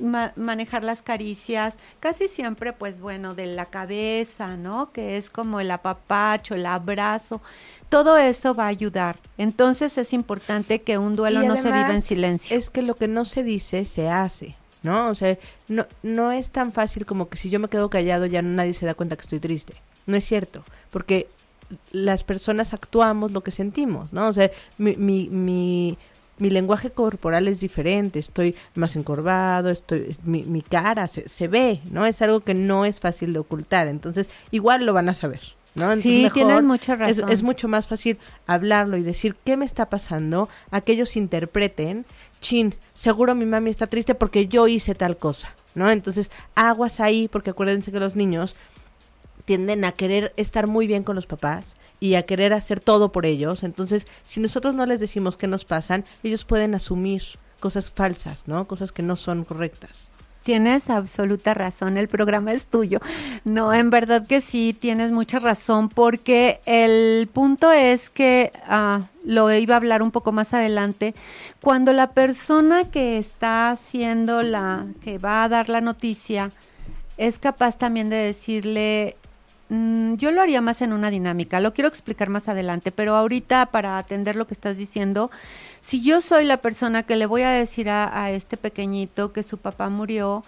ma- manejar las caricias, casi siempre, pues bueno, de la cabeza, ¿no? Que es como el apapacho, el abrazo. Todo eso va a ayudar. Entonces es importante que un duelo Y no se viva en silencio. Es que lo que no se dice, se hace, ¿no? O sea, no, no es tan fácil como que si yo me quedo callado ya nadie se da cuenta que estoy triste. No es cierto, porque las personas actuamos lo que sentimos, ¿no? O sea, mi, mi, mi, mi lenguaje corporal es diferente, estoy más encorvado, estoy, mi, mi cara se, se ve, ¿no? Es algo que no es fácil de ocultar, entonces igual lo van a saber. ¿no? Entonces, Sí, mejor tienes mucha es, razón. es mucho más fácil hablarlo y decir qué me está pasando, a que ellos interpreten, chin, seguro mi mami está triste porque yo hice tal cosa, ¿no? Entonces, aguas ahí, porque acuérdense que los niños tienden a querer estar muy bien con los papás y a querer hacer todo por ellos. Entonces, si nosotros no les decimos qué nos pasan, ellos pueden asumir cosas falsas, ¿no? Cosas que no son correctas. Tienes absoluta razón, el programa es tuyo. No, en verdad que sí, tienes mucha razón, porque el punto es que, ah, lo iba a hablar un poco más adelante, cuando la persona que está haciendo la, que va a dar la noticia, es capaz también de decirle, mm, yo lo haría más en una dinámica, lo quiero explicar más adelante, pero ahorita para atender lo que estás diciendo, si yo soy la persona que le voy a decir a, a este pequeñito que su papá murió,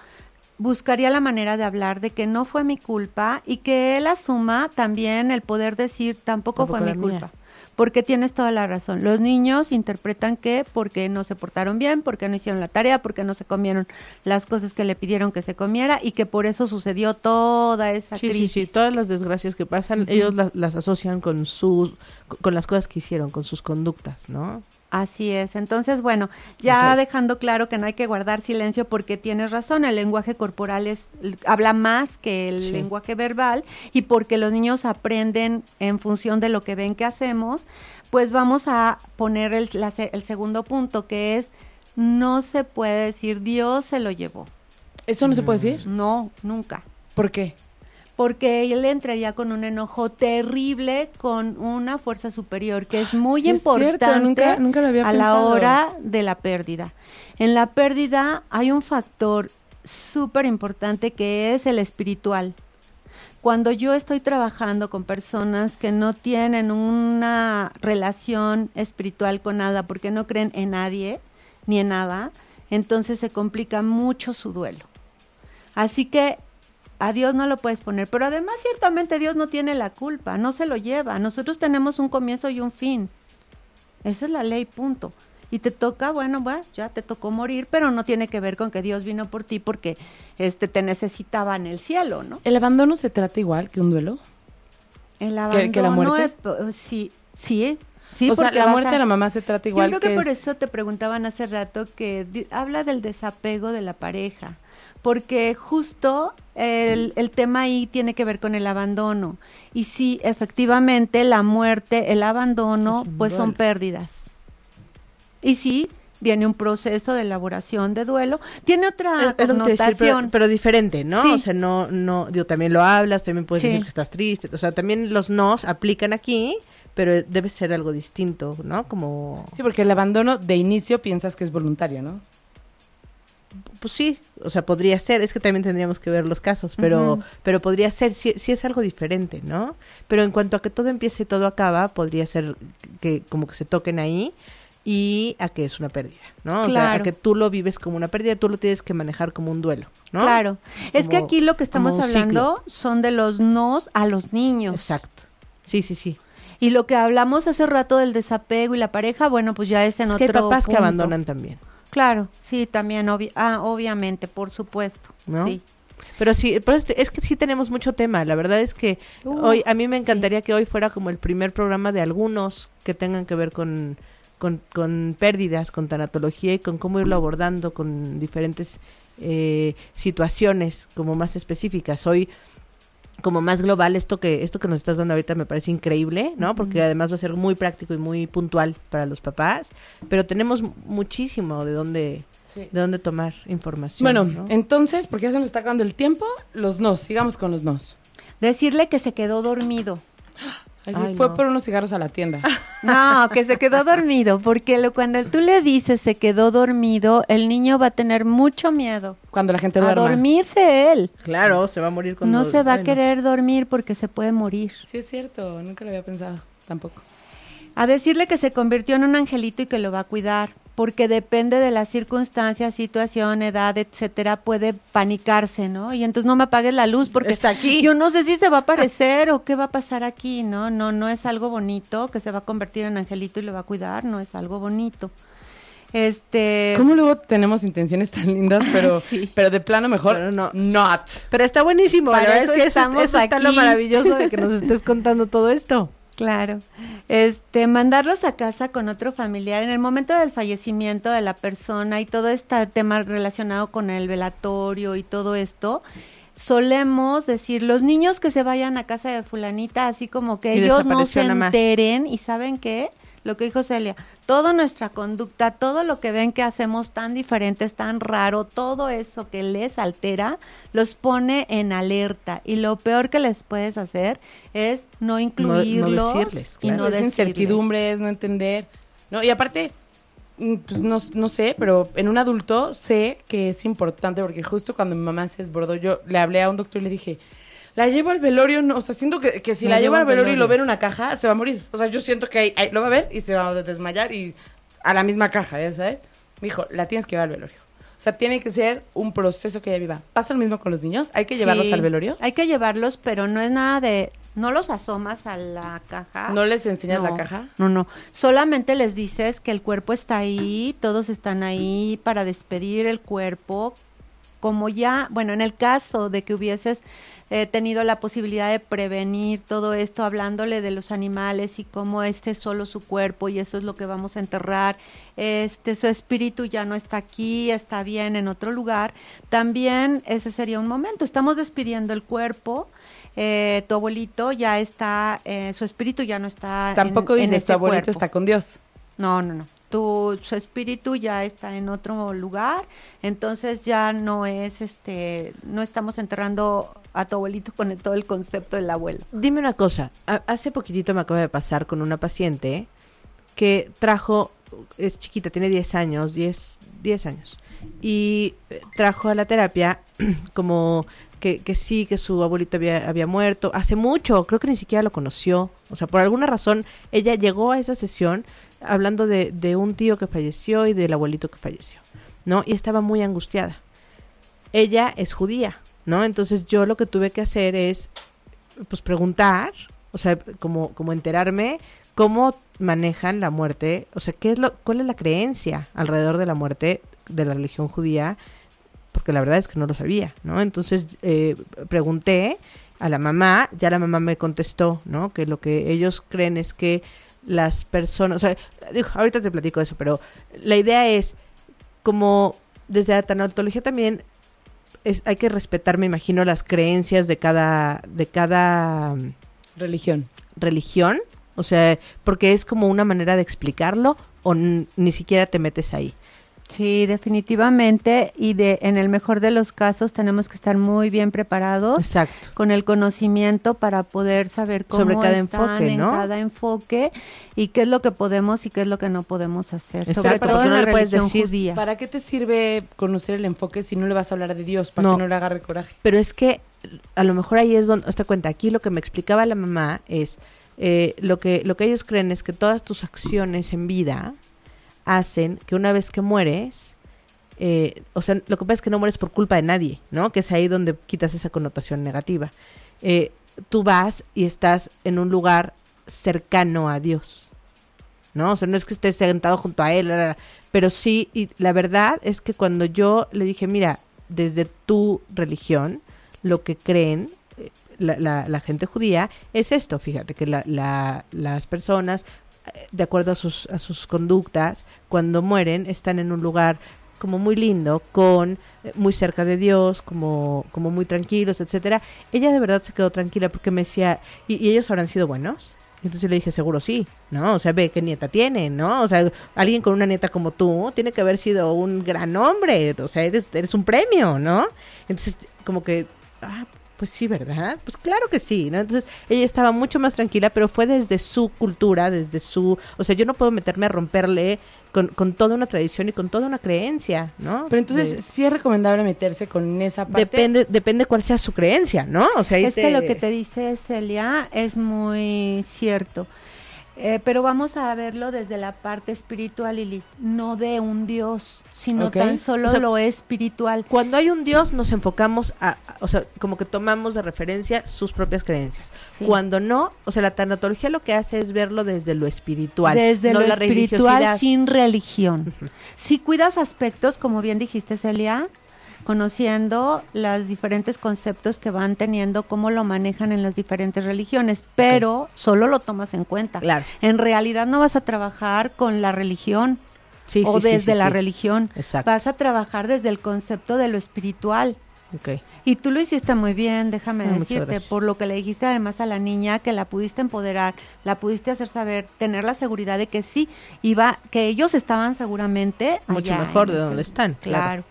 buscaría la manera de hablar de que no fue mi culpa y que él asuma también el poder decir tampoco, Tampoco fue mi mía. Porque tienes toda la razón. Los niños interpretan que porque no se portaron bien, porque no hicieron la tarea, porque no se comieron las cosas que le pidieron que se comiera y que por eso sucedió toda esa Sí, sí, crisis. sí, todas las desgracias que pasan, ellos las, las asocian con sus, con las cosas que hicieron, con sus conductas, ¿no? Así es. Entonces, bueno, ya dejando claro que no hay que guardar silencio porque tienes razón, el lenguaje corporal es habla más que el Sí. lenguaje verbal y porque los niños aprenden en función de lo que ven que hacemos, pues vamos a poner el, la el segundo punto que es no se puede decir Dios se lo llevó. ¿Eso no se puede decir? No, nunca. ¿Por qué? Porque él entraría con un enojo terrible con una fuerza superior, que es muy Sí, es cierto, importante nunca- nunca lo había a la hora de la pérdida. En la pérdida hay un factor súper importante que es el espiritual. Cuando yo estoy trabajando con personas que no tienen una relación espiritual con nada, porque no creen en nadie ni en nada, entonces se complica mucho su duelo. Así que a Dios no lo puedes poner, pero además ciertamente Dios no tiene la culpa, no se lo lleva. Nosotros tenemos un comienzo y un fin. Esa es la ley, punto. Y te toca, bueno, bueno, ya te tocó morir, pero no tiene que ver con que Dios vino por ti porque este te necesitaba en el cielo, ¿no? ¿El abandono se trata igual que un duelo? El ¿Que- que la abandono, muerte? sí, sí, sí. o sea, la muerte a- de la mamá se trata igual Yo creo que, por es- eso te preguntaban hace rato que habla del desapego de la pareja, porque justo el, el tema ahí tiene que ver con el abandono. Y sí, efectivamente, la muerte, el abandono, pues son pérdidas. Y sí, viene un proceso de elaboración de duelo. Tiene otra Es- decir, pero, connotación. pero diferente, ¿no? Sí. O sea, no, no, digo, también lo hablas, también puedes Sí. decir que estás triste, o sea, también los nos aplican aquí, pero debe ser algo distinto, ¿no? Como... Sí, porque el abandono de inicio piensas que es voluntario, ¿no? Pues sí, o sea, podría ser, es que también tendríamos que ver los casos, pero, pero podría ser, si, si es algo diferente, ¿no? Pero en cuanto a que todo empiece y todo acaba, podría ser que como que se toquen ahí y a que es una pérdida, ¿no? O sea, a que tú lo vives como una pérdida, tú lo tienes que manejar como un duelo, ¿no? Claro. es que aquí lo que estamos hablando son de los nos a los niños. Exacto. Sí, sí, sí. Y lo que hablamos hace rato del desapego y la pareja, bueno, pues ya es en es otro que hay papás que abandonan también. Claro, sí, también, obvi- ah, obviamente, por supuesto. ¿No? Sí. Pero sí, pero es, que sí tenemos mucho tema. La verdad es que Uh, hoy, a mí me sí. encantaría que hoy fuera como el primer programa de algunos que tengan que ver con, con, con pérdidas, con tanatología y con cómo irlo abordando con diferentes eh, situaciones como más específicas. Hoy como más global esto que esto que nos estás dando ahorita me parece increíble, ¿no? Porque además va a ser muy práctico y muy puntual para los papás, pero tenemos muchísimo de dónde Sí. de dónde tomar información. Bueno, ¿no? entonces, porque ya se nos está acabando el tiempo, los nos, sigamos con los nos. Decirle que se quedó dormido. Así Ay, fue no. por unos cigarros a la tienda. No, que se quedó dormido, porque lo, cuando tú le dices se quedó dormido, el niño va a tener mucho miedo Cuando la gente a duerma. dormirse él. Claro, se va a morir con No se va a querer dormir porque se puede morir. Sí, es cierto, nunca lo había pensado, tampoco. A decirle que se convirtió en un angelito y que lo va a cuidar, porque depende de las circunstancias, situación, edad, etcétera, puede panicarse, ¿no? Y entonces no me apagues la luz porque Está aquí. Yo no sé si se va a aparecer o qué va a pasar aquí, ¿no? No, no es algo bonito que se va a convertir en angelito y lo va a cuidar, no es algo bonito. Este, ¿Cómo luego tenemos intenciones tan lindas, pero, Sí. pero de plano mejor Pero no. not? Pero está buenísimo, Para la verdad eso es que eso, estamos eso está lo aquí. maravilloso de que nos estés contando todo esto. Claro. Este, mandarlos a casa con otro familiar en el momento del fallecimiento de la persona y todo este tema relacionado con el velatorio y todo esto. Solemos decir, los niños que se vayan a casa de fulanita, así como que Y ellos no se enteren y saben qué, lo que dijo Celia, toda nuestra conducta, todo lo que ven que hacemos tan diferentes, tan raro, todo eso que les altera, los pone en alerta. Y lo peor que les puedes hacer es no incluirlos decirles, y claro. no es decirles. incertidumbres, no entender. No, y aparte, mm, pues no, no sé, pero en un adulto sé que es importante porque justo cuando mi mamá se desbordó, yo le hablé a un doctor y le dije, la llevo al velorio, no, o sea, siento que, que si la, llevo al velorio, y lo ve en una caja, se va a morir. O sea, yo siento que ahí- ahí lo va a ver y se va a desmayar y a la misma caja, ¿ya sabes? Me dijo, la tienes que llevar al velorio. O sea, tiene que ser un proceso que ella viva. ¿Pasa lo mismo con los niños? ¿Hay que llevarlos Sí, al velorio? Hay que llevarlos, pero no es nada de, no los asomas a la caja. ¿No les enseñas la caja? No, no. Solamente les dices que el cuerpo está ahí, todos están ahí para despedir el cuerpo. Como ya, bueno, en el caso de que hubieses eh, tenido la posibilidad de prevenir todo esto, hablándole de los animales y cómo este es solo su cuerpo y eso es lo que vamos a enterrar, este su espíritu ya no está aquí, está bien en otro lugar, también ese sería un momento. Estamos despidiendo el cuerpo, eh, tu abuelito ya está, eh, su espíritu ya no está. en- Tampoco en dices, este tu abuelito cuerpo. está con Dios. No, no, no. Tu, su espíritu ya está en otro lugar, entonces ya no es, este, no estamos enterrando a tu abuelito con todo el concepto del abuelo. Dime una cosa, hace poquitito me acaba de pasar con una paciente que trajo, es chiquita, tiene 10 años, 10, 10 años, y trajo a la terapia como que, que sí, que su abuelito había, había muerto, hace mucho, creo que ni siquiera lo conoció, o sea, por alguna razón ella llegó a esa sesión hablando de, de un tío que falleció y del abuelito que falleció, ¿no? Y estaba muy angustiada. Ella es judía, ¿no? Entonces yo lo que tuve que hacer es pues preguntar, o sea, como, como enterarme cómo manejan la muerte, o sea, qué es lo, cuál es la creencia alrededor de la muerte de la religión judía, porque la verdad es que no lo sabía, ¿no? Entonces eh, pregunté a la mamá, ya la mamá me contestó, ¿no? Que lo que ellos creen es que las personas, o sea, digo, ahorita te platico eso, pero la idea es como desde la tanatología también es, hay que respetar, me imagino, las creencias de cada, de cada mm, Religión. religión, o sea, porque es como una manera de explicarlo o ni siquiera te metes ahí. Sí, definitivamente. Y de, en el mejor de los casos tenemos que estar muy bien preparados. Exacto. Con el conocimiento para poder saber cómo Sobre cada están enfoque, en ¿no? cada enfoque y qué es lo que podemos y qué es lo que no podemos hacer. Sobre todo en no la le puedes religión decir, judía. ¿Para qué te sirve conocer el enfoque si no le vas a hablar de Dios? Para No. que no le agarre coraje. Pero es que a lo mejor ahí es donde, hazte cuenta, aquí lo que me explicaba la mamá es, eh, lo, que, lo que ellos creen es que todas tus acciones en vida hacen que una vez que mueres, eh, o sea, lo que pasa es que no mueres por culpa de nadie, ¿no? Que es ahí donde quitas esa connotación negativa. Eh, tú vas y estás en un lugar cercano a Dios, ¿no? O sea, no es que estés sentado junto a él, pero sí, y la verdad es que cuando yo le dije, mira, desde tu religión, lo que creen eh, la, gente judía es esto, fíjate, que la- la- las personas, de acuerdo a sus, a sus conductas, cuando mueren, están en un lugar como muy lindo, con eh, muy cerca de Dios, como, como muy tranquilos, etcétera. Ella de verdad se quedó tranquila porque me decía, ¿y, ellos habrán sido buenos? Entonces yo le dije, seguro sí, ¿no? O sea, ve qué nieta tiene, ¿no? O sea, alguien con una nieta como tú tiene que haber sido un gran hombre, o sea, eres, eres un premio, ¿no? Entonces, como que, ah, pues sí, ¿verdad? Pues claro que sí, ¿no? Entonces, ella estaba mucho más tranquila, pero fue desde su cultura, desde su... O sea, yo no puedo meterme a romperle con, con toda una tradición y con toda una creencia, ¿no? Pero entonces De- sí es recomendable meterse con esa parte. depende, depende cuál sea su creencia, ¿no? O sea, ahí Es que lo que te dice Celia es muy cierto. Eh, pero vamos a verlo desde la parte espiritual, Lili, no de un Dios, sino tan solo O sea, lo espiritual. Cuando hay un Dios nos enfocamos a, a- o sea, como que tomamos de referencia sus propias creencias. Sí. Cuando no, o sea, la tanatología lo que hace es verlo desde lo espiritual, Desde no lo la espiritual sin religión. Si cuidas aspectos, como bien dijiste, Celia, conociendo los diferentes conceptos que van teniendo, cómo lo manejan en las diferentes religiones, pero solo lo tomas en cuenta. Claro. En realidad no vas a trabajar con la religión Sí, o sí, desde sí, la religión. Exacto. Vas a trabajar desde el concepto de lo espiritual. Ok. Y tú lo hiciste muy bien, déjame Ah, decirte, por lo que le dijiste además a la niña, que la pudiste empoderar, la pudiste hacer saber, tener la seguridad de que sí, iba, que ellos estaban seguramente Mucho allá mejor de donde están, claro. Claro.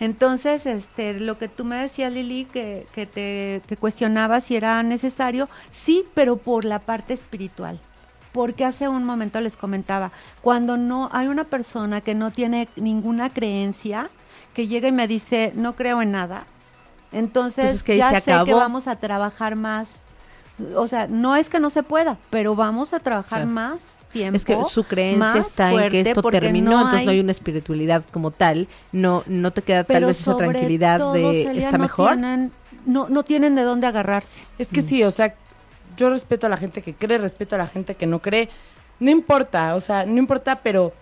Entonces, este, lo que tú me decías, Lili, que, que te que cuestionabas si era necesario, sí, pero por la parte espiritual. Porque hace un momento les comentaba, cuando no hay una persona que no tiene ninguna creencia, que llega y me dice, no creo en nada, entonces Pues es que ahí ya sé que vamos a trabajar más. O sea, no es que no se pueda, pero vamos a trabajar Claro. más tiempo. Es que su creencia más está en que esto terminó, no entonces no hay- una espiritualidad como tal, no no te queda tal pero vez esa tranquilidad todo, de Celia, está no mejor. Tienen, no, no tienen de dónde agarrarse. Es que sí, o sea, yo respeto a la gente que cree, respeto a la gente que no cree. No importa, o sea, no importa, pero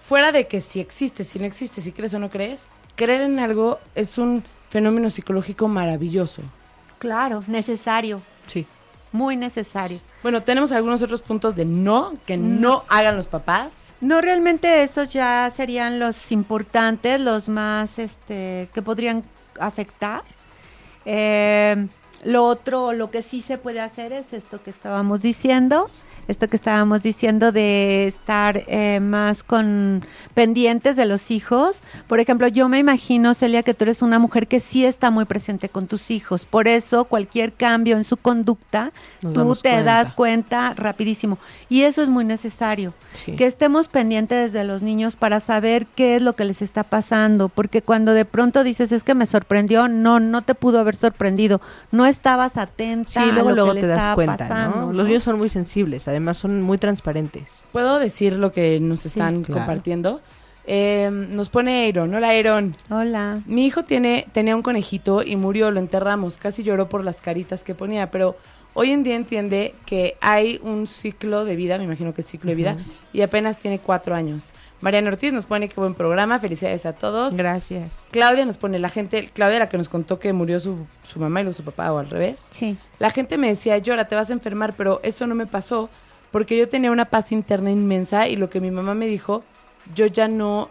fuera de que si existe, si no existe, si crees o no crees, creer en algo es un fenómeno psicológico maravilloso. Claro, necesario, Sí. Muy necesario. Bueno, tenemos algunos otros puntos de no, que no hagan los papás. No, realmente esos ya serían los importantes, los más este, que podrían afectar. Eh, lo otro, lo que sí se puede hacer es esto que estábamos diciendo, esto que estábamos diciendo de estar eh, más con pendientes de los hijos. Por ejemplo, yo me imagino, Celia, que tú eres una mujer que sí está muy presente con tus hijos. Por eso, cualquier cambio en su conducta, Nos tú te cuenta. das cuenta rapidísimo. Y eso es muy necesario Sí. que estemos pendientes de los niños para saber qué es lo que les está pasando, porque cuando de pronto dices es que me sorprendió, no, no te pudo haber sorprendido, no estabas atenta Sí, luego a lo luego que te le das estaba cuenta, pasando. Los niños son muy sensibles, además son muy transparentes. ¿Puedo decir lo que nos están claro. compartiendo? Eh, nos pone Aaron. Hola, Aaron. Hola. Mi hijo tiene, tenía un conejito y murió, lo enterramos. Casi lloró por las caritas que ponía, pero hoy en día entiende que hay un ciclo de vida, me imagino que es ciclo de vida, y apenas tiene cuatro años. Mariana Ortiz nos pone qué buen programa, felicidades a todos. Gracias. Claudia nos pone, la gente, Claudia la que nos contó que murió su, su mamá y luego su papá, o al revés. Sí. La gente me decía, llora, te vas a enfermar, pero eso no me pasó porque yo tenía una paz interna inmensa y lo que mi mamá me dijo, yo ya no,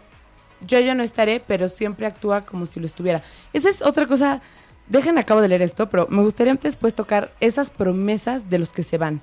yo ya no estaré, pero siempre actúa como si lo estuviera. Esa es otra cosa, dejen, acabo de leer esto, pero me gustaría después tocar esas promesas de los que se van.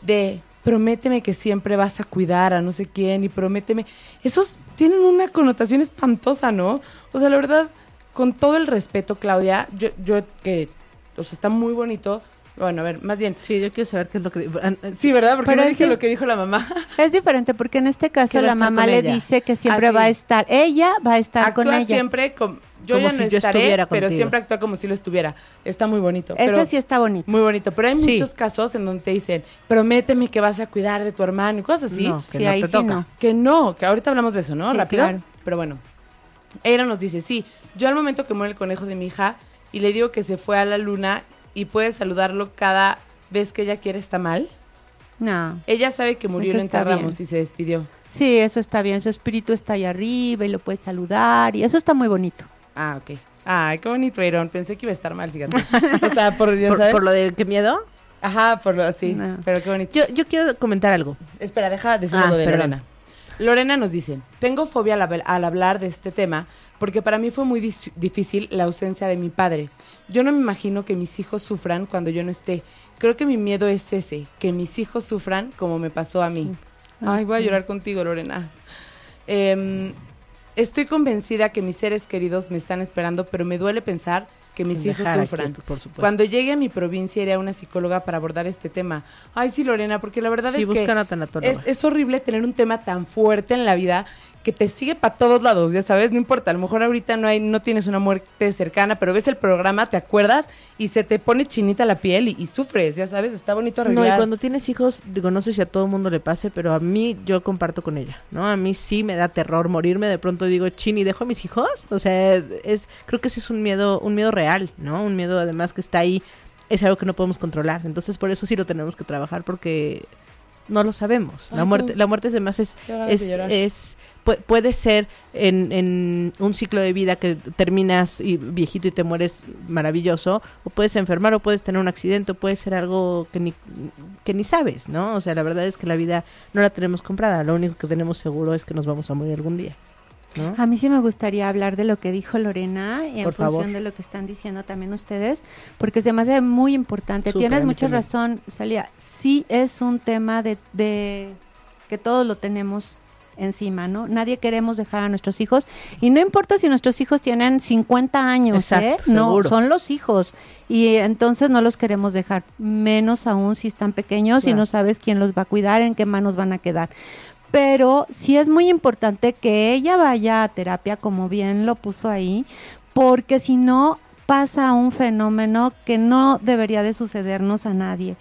De, prométeme que siempre vas a cuidar a no sé quién y prométeme. Esos tienen una connotación espantosa, ¿no? O sea, la verdad, con todo el respeto, Claudia, yo, yo que, o sea, está muy bonito. Bueno, a ver, más bien. Sí, yo quiero saber qué es lo que... Sí, ¿verdad? Porque Pero no es dije lo que dijo la mamá. Es diferente porque en este caso la mamá le ella. dice que siempre va a estar, ella va a estar actúa con ella. siempre como... Yo Como ya no si yo estaré, estuviera pero contigo. siempre actúa como si lo estuviera. Está muy bonito. Ese pero- sí está bonito. Muy bonito, pero hay Sí. muchos casos en donde te dicen, prométeme que vas a cuidar de tu hermano y cosas así. No, que Sí, no ahí te sí toca. no. Que no, que ahorita hablamos de eso, ¿no? Sí, Rápido. claro. Pero bueno, ella nos dice, sí, yo al momento que muere el conejo de mi hija y le digo que se fue a la luna y puede saludarlo cada vez que ella quiere está mal, No. ella sabe que murió y Eso lo está enterramos y se despidió. Sí, eso está bien. Su espíritu está ahí arriba y lo puedes saludar y eso está muy bonito. Ah, ok. Ay, qué bonito, Aaron. Pensé que iba a estar mal, fíjate. O sea, por, ya ¿Por, sabes. por lo de qué miedo? Ajá, por lo así. No. Pero qué bonito. Yo, yo quiero comentar algo. Espera, deja de decir Ah, lo de perdón. Lorena. Lorena nos dice, tengo fobia al, al hablar de este tema porque para mí fue muy difícil la ausencia de mi padre. Yo no me imagino que mis hijos sufran cuando yo no esté. Creo que mi miedo es ese, que mis hijos sufran como me pasó a mí. Ay, voy a llorar contigo, Lorena. Em, estoy convencida que mis seres queridos me están esperando, pero me duele pensar que mis hijos Dejar aquí, sufran. por supuesto. Cuando llegue a mi provincia iré a una psicóloga para abordar este tema. Ay, sí, Lorena, porque la verdad Sí, es que es horrible tener un tema tan fuerte en la vida que te sigue para todos lados, ya sabes, no importa, a lo mejor ahorita no hay, no tienes una muerte cercana, pero ves el programa, te acuerdas y se te pone chinita la piel y, y sufres, ya sabes, está bonito No, arreglar. y cuando tienes hijos, digo, no sé si a todo el mundo le pase, pero a mí yo comparto con ella, ¿no? A mí sí me da terror morirme, de pronto digo, chin, ¿y dejo a mis hijos? O sea, es, creo que ese es un miedo, un miedo real, ¿no? Un miedo además que está ahí, es algo que no podemos controlar. Entonces por eso sí lo tenemos que trabajar porque no lo sabemos. La muerte, la muerte además es, es, es pu- puede ser en, en un ciclo de vida que terminas y viejito y te mueres maravilloso, o puedes enfermar, o puedes tener un accidente, o puede ser algo que ni, que ni sabes, ¿no? O sea, la verdad es que la vida no la tenemos comprada, lo único que tenemos seguro es que nos vamos a morir algún día, ¿no? A mí sí me gustaría hablar de lo que dijo Lorena y en Por función favor. de lo que están diciendo también ustedes, porque se me hace muy importante. Súper, Tienes mucha también. razón, Salia. Sí es un tema de, de que todos lo tenemos encima, ¿no? Nadie queremos dejar a nuestros hijos y no importa si nuestros hijos tienen 50 años, Exacto, ¿eh? No, seguro. son los hijos y entonces no los queremos dejar, menos aún si están pequeños y no sabes quién los va a cuidar, en qué manos van a quedar pero sí es muy importante que ella vaya a terapia, como bien lo puso ahí, porque si no pasa un fenómeno que no debería de sucedernos a nadie.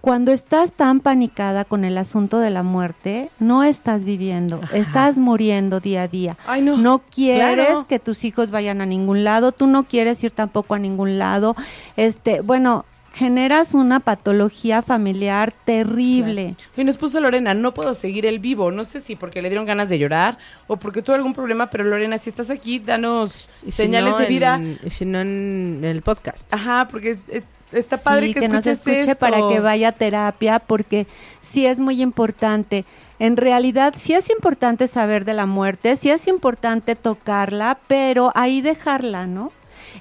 Cuando estás tan panicada con el asunto de la muerte, no estás viviendo, Ajá. estás muriendo día a día. Ay, no. No quieres Claro. que tus hijos vayan a ningún lado, tú no quieres ir tampoco a ningún lado. Este, bueno, generas una patología familiar terrible. Y nos puso Lorena, no puedo seguir el vivo. No sé si porque le dieron ganas de llorar o porque tuvo algún problema, pero Lorena, si estás aquí, danos Y si señales no, de vida. en- si no en el podcast. Ajá, porque es- es- está padre Sí, que, nos escuches escuche esto. para que vaya a terapia porque sí es muy importante. En realidad sí es importante saber de la muerte, sí es importante tocarla, pero ahí dejarla, ¿no?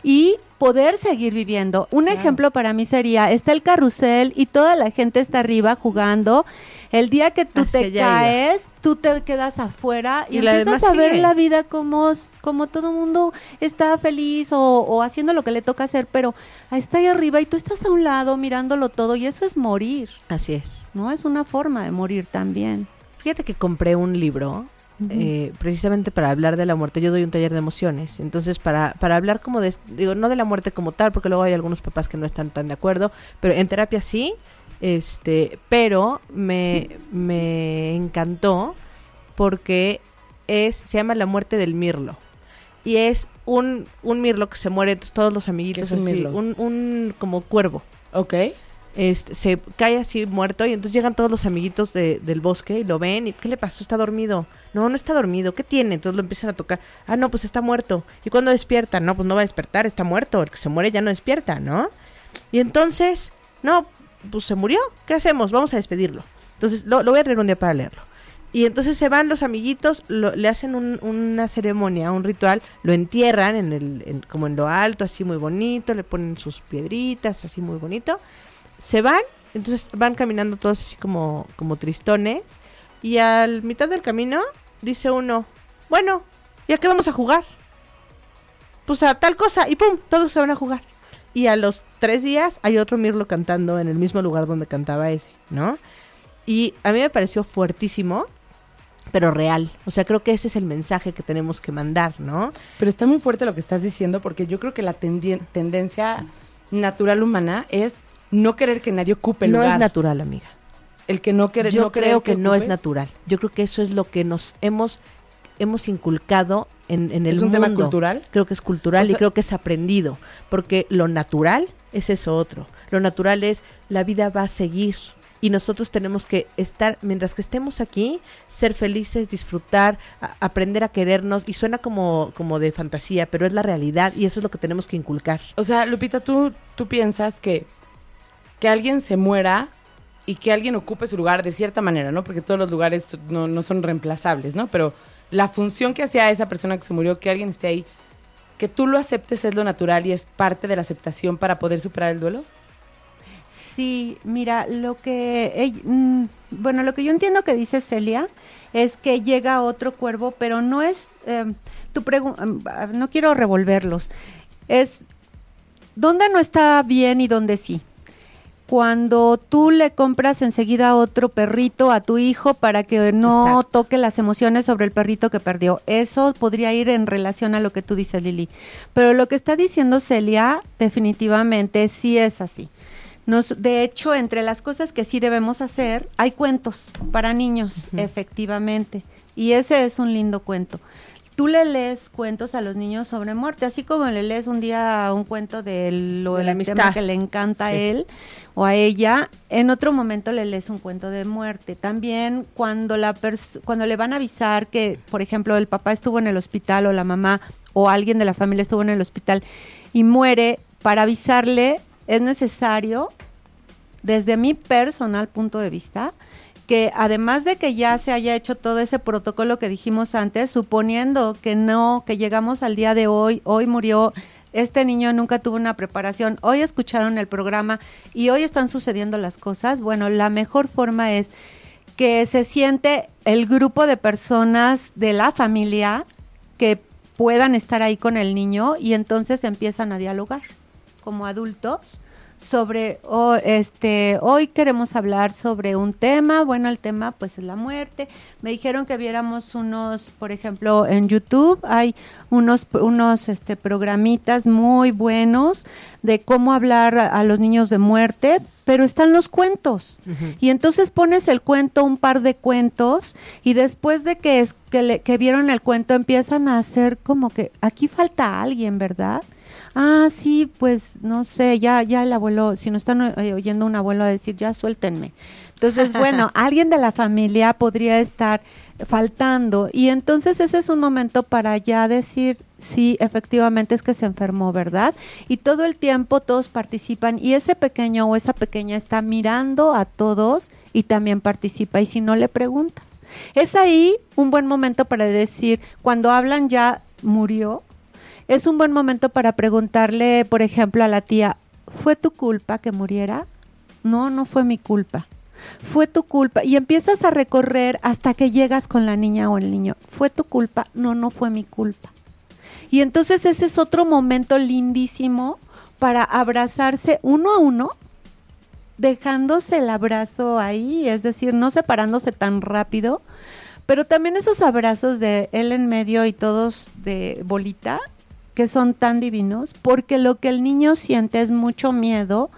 Y poder seguir viviendo. Un Claro. ejemplo para mí sería, está el carrusel y toda la gente está arriba jugando. El día que tú Hacia te allá iba. caes, tú te quedas afuera y, empiezas a ver sigue. la vida como, como todo mundo está feliz o, o haciendo lo que le toca hacer, pero está ahí arriba y tú estás a un lado mirándolo todo y eso es morir, Así es. ¿no? Es una forma de morir también. Fíjate que compré un libro eh, precisamente para hablar de la muerte. Yo doy un taller de emociones. Entonces, para, para hablar como de, digo, no de la muerte como tal, porque luego hay algunos papás que no están tan de acuerdo, pero en terapia sí. Este, pero me, me encantó porque es, se llama La muerte del mirlo. Y es un, un mirlo que se muere, entonces todos los amiguitos ¿Qué es un así, mirlo? un, un como cuervo Ok. este, se cae así muerto y entonces llegan todos los amiguitos de- del bosque y lo ven y ¿qué le pasó? Está dormido. No, no está dormido. ¿Qué tiene? Entonces lo empiezan a tocar. Ah, no, pues está muerto. ¿Y cuando despierta? No, pues no va a despertar, está muerto. El que se muere ya no despierta, ¿no? Y entonces, no, pues se murió. ¿Qué hacemos? Vamos a despedirlo. Entonces lo, lo voy a traer un día para leerlo. Y entonces se van los amiguitos, le hacen un- una ceremonia, un ritual, lo entierran en el, como en lo alto, así muy bonito, le ponen sus piedritas, así muy bonito. Se van entonces van caminando todos así como, como tristones. Y al mitad del camino dice uno, bueno, ¿ya qué vamos a jugar? Pues a tal cosa y pum, todos se van a jugar. Y a los tres días hay otro Mirlo cantando en el mismo lugar donde cantaba ese, ¿no? Y a mí me pareció fuertísimo, pero real. O sea, creo que ese es el mensaje que tenemos que mandar, ¿no? Pero está muy fuerte lo que estás diciendo porque yo creo que la tendencia natural humana es no querer que nadie ocupe el no lugar. es natural, amiga. El que no quiere Yo no creo que, no es natural. Yo creo que eso es lo que nos hemos hemos inculcado en, en el ¿Es un mundo. tema cultural? Creo que es cultural O sea- y creo que es aprendido. Porque lo natural es eso otro. Lo natural es la vida va a seguir. Y nosotros tenemos que estar, mientras que estemos aquí, ser felices, disfrutar, a- aprender a querernos. Y suena como, como de fantasía, pero es la realidad y eso es lo que tenemos que inculcar. O sea, Lupita, tú, tú piensas que, que alguien se muera y que alguien ocupe su lugar de cierta manera, ¿no? Porque todos los lugares no, no son reemplazables, ¿no? Pero la función que hacía esa persona que se murió, que alguien esté ahí, que tú lo aceptes es lo natural y es parte de la aceptación para poder superar el duelo. Sí, mira, lo que, mm, bueno, lo que yo entiendo que dice Celia es que llega otro cuervo, pero no es, eh, tu pregunta, no quiero revolverlos, es, ¿dónde no está bien y dónde sí? Cuando tú le compras enseguida otro perrito a tu hijo para que no Exacto. toque las emociones sobre el perrito que perdió. Eso podría ir en relación a lo que tú dices, Lili. Pero lo que está diciendo Celia definitivamente sí es así. Nos, de hecho, entre las cosas que sí debemos hacer, hay cuentos para niños, efectivamente. Y ese es un lindo cuento. Tú le lees cuentos a los niños sobre muerte, así como le lees un día un cuento de lo De la el tema amistad. que le encanta a él o a ella, en otro momento le lees un cuento de muerte. También cuando la pers- cuando le van a avisar que, por ejemplo, el papá estuvo en el hospital o la mamá o alguien de la familia estuvo en el hospital y muere, para avisarle es necesario, desde mi personal punto de vista, que además de que ya se haya hecho todo ese protocolo que dijimos antes, suponiendo que no, que llegamos al día de hoy, hoy murió, este niño nunca tuvo una preparación, hoy escucharon el programa y hoy están sucediendo las cosas, bueno, la mejor forma es que se siente el grupo de personas de la familia que puedan estar ahí con el niño y entonces empiezan a dialogar como adultos sobre oh, este hoy queremos hablar sobre un tema. Bueno el tema pues es la muerte. Me dijeron que viéramos unos por ejemplo en YouTube hay unos unos este programitas muy buenos de cómo hablar a, a los niños de muerte pero están los cuentos. Y entonces pones el cuento, un par de cuentos, y después de que, es, que, le- que vieron el cuento empiezan a hacer como que aquí falta alguien, ¿verdad? Ah, sí, pues no sé, ya, ya el abuelo, si no están eh, oyendo un abuelo a decir, ya suéltenme. Entonces, bueno, alguien de la familia podría estar faltando y entonces ese es un momento para ya decir, sí, efectivamente es que se enfermó, ¿verdad? Y todo el tiempo todos participan y ese pequeño o esa pequeña está mirando a todos y también participa y si no le preguntas. Es ahí un buen momento para decir, cuando hablan ya murió, es un buen momento para preguntarle, por ejemplo, a la tía, ¿fue tu culpa que muriera? No, no fue mi culpa. Fue tu culpa. Y empiezas a recorrer hasta que llegas con la niña o el niño. ¿Fue tu culpa? No, no fue mi culpa. Y entonces ese es otro momento lindísimo para abrazarse uno a uno, dejándose el abrazo ahí, es decir, no separándose tan rápido, pero también esos abrazos de él en medio y todos de bolita, que son tan divinos, porque lo que el niño siente es mucho miedo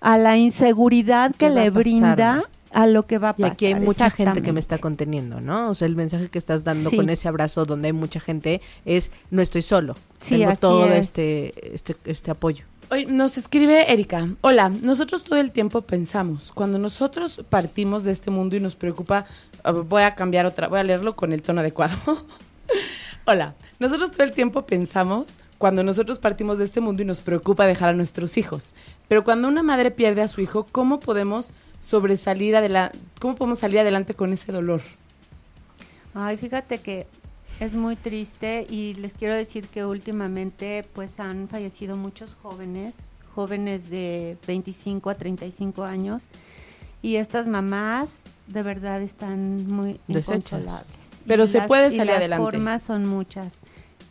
a la inseguridad que ¿Qué va le brinda a lo que va a Y pasar. aquí hay mucha gente que me está conteniendo, ¿no? O sea, el mensaje que estás dando Sí. con ese abrazo donde hay mucha gente es no estoy solo. Sí, Tengo así todo es. este, este, este apoyo. Hoy nos escribe Erika. Hola, nosotros todo el tiempo pensamos, cuando nosotros partimos de este mundo y nos preocupa, ah, voy a cambiar otra, voy a leerlo con el tono adecuado. Hola, nosotros todo el tiempo pensamos cuando nosotros partimos de este mundo y nos preocupa dejar a nuestros hijos. Pero cuando una madre pierde a su hijo, ¿cómo podemos sobresalir adelante? ¿Cómo podemos salir adelante con ese dolor? Ay, fíjate que es muy triste y les quiero decir que últimamente pues han fallecido muchos jóvenes, jóvenes de 25 a 35 años y estas mamás de verdad están muy inconsolables. Pero Y se puede y salir las adelante. formas son muchas.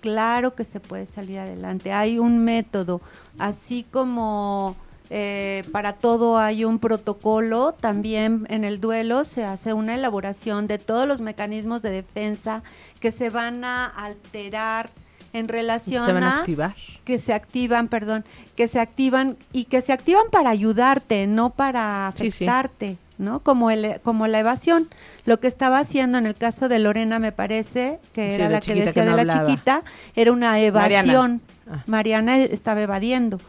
Claro que se puede salir adelante. Hay un método, así como eh, para todo hay un protocolo, también en el duelo se hace una elaboración de todos los mecanismos de defensa que se van a alterar en relación Se van a a activar. que se activan, perdón, que se activan y que se activan para ayudarte, no para Sí, sí. ¿No? Como el como la evasión. Lo que estaba haciendo en el caso de Lorena me parece que Sí, era la la que decía que no de la hablaba. chiquita, era una evasión. Ah. Mariana estaba evadiendo.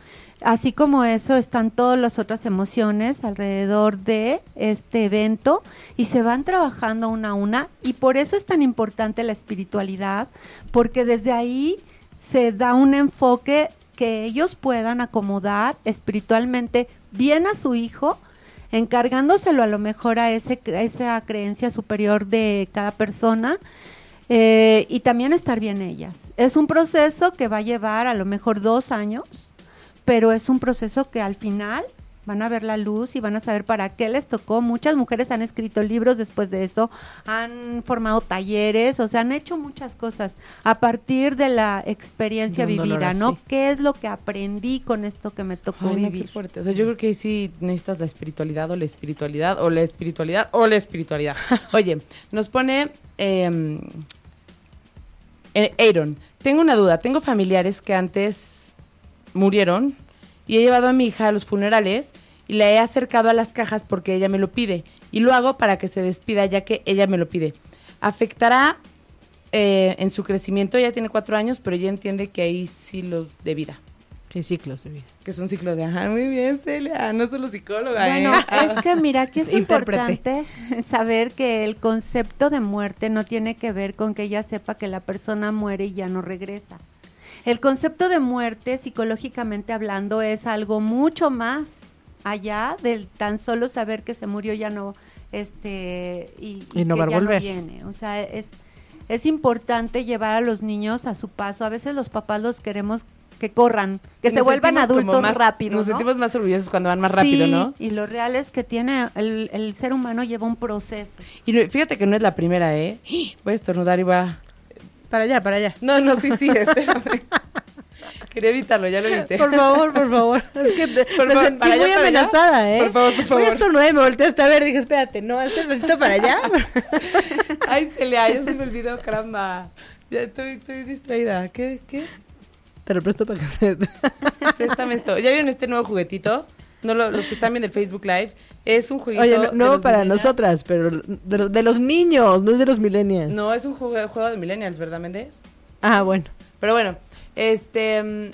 Así como eso están todas las otras emociones alrededor de este evento y se van trabajando una a una y por eso es tan importante la espiritualidad, porque desde ahí se da un enfoque que ellos puedan acomodar espiritualmente bien a su hijo, encargándoselo a lo mejor a, ese, a esa creencia superior de cada persona eh, y también estar bien ellas. Es un proceso que va a llevar a lo mejor dos años, pero es un proceso que al final van a ver la luz y van a saber para qué les tocó. Muchas mujeres han escrito libros después de eso, han formado talleres, o sea, han hecho muchas cosas a partir de la experiencia De vivida, ¿no? ¿Qué es lo que aprendí con esto que me tocó Ay, no, qué vivir? fuerte. O sea, yo creo que ahí sí necesitas la espiritualidad o la espiritualidad o la espiritualidad o la espiritualidad. Oye, nos pone eh, eh, Aaron. Tengo una duda. Tengo familiares que antes murieron y he llevado a mi hija a los funerales y la he acercado a las cajas porque ella me lo pide. Y lo hago para que se despida ya que ella me lo pide. ¿Afectará eh, en su crecimiento? Ella tiene cuatro años, pero ella entiende que hay silos de vida. Sí, ciclos de vida. Que son ciclos de, ajá, muy bien, Celia, no solo psicóloga, ¿eh? Es que mira, aquí es importante saber que el concepto de muerte no tiene que ver con que ella sepa que la persona muere y ya no regresa. El concepto de muerte, psicológicamente hablando, es algo mucho más allá del tan solo saber que se murió ya no, este, y, Y no que va a ya volver. no viene. O sea, es, es importante llevar a los niños a su paso. A veces los papás los queremos que corran, que Sí, se vuelvan adultos más- rápido. Nos ¿no? sentimos más orgullosos cuando van más rápido, Sí, ¿no? Y lo real es que tiene, el, el ser humano lleva un proceso. Y no- fíjate que no es la primera, ¿eh? Voy a estornudar y voy a... Para allá, para allá. No, no, sí, sí, espérame. Quería evitarlo, ya lo evité. Por favor, por favor. Es que te- Por me favor, sentí allá, muy allá. amenazada, ¿eh? Por favor, por favor. Estornudar y me volteaste a ver. Dije, espérate, no, este ratito para allá. Ay, Celia, ya se me olvidó, caramba. Ya estoy, estoy distraída. ¿Qué? ¿Qué? Te lo presto para que se... Préstame esto. ¿Ya vieron este nuevo juguetito? No, lo- los que están viendo el Facebook Live. Es un jueguito... Oye, no, para nosotras, pero de, los- de los niños, no es de los millennials. No, es un juego, juego de millennials, ¿verdad, Méndez? Ah, bueno. Pero bueno, este...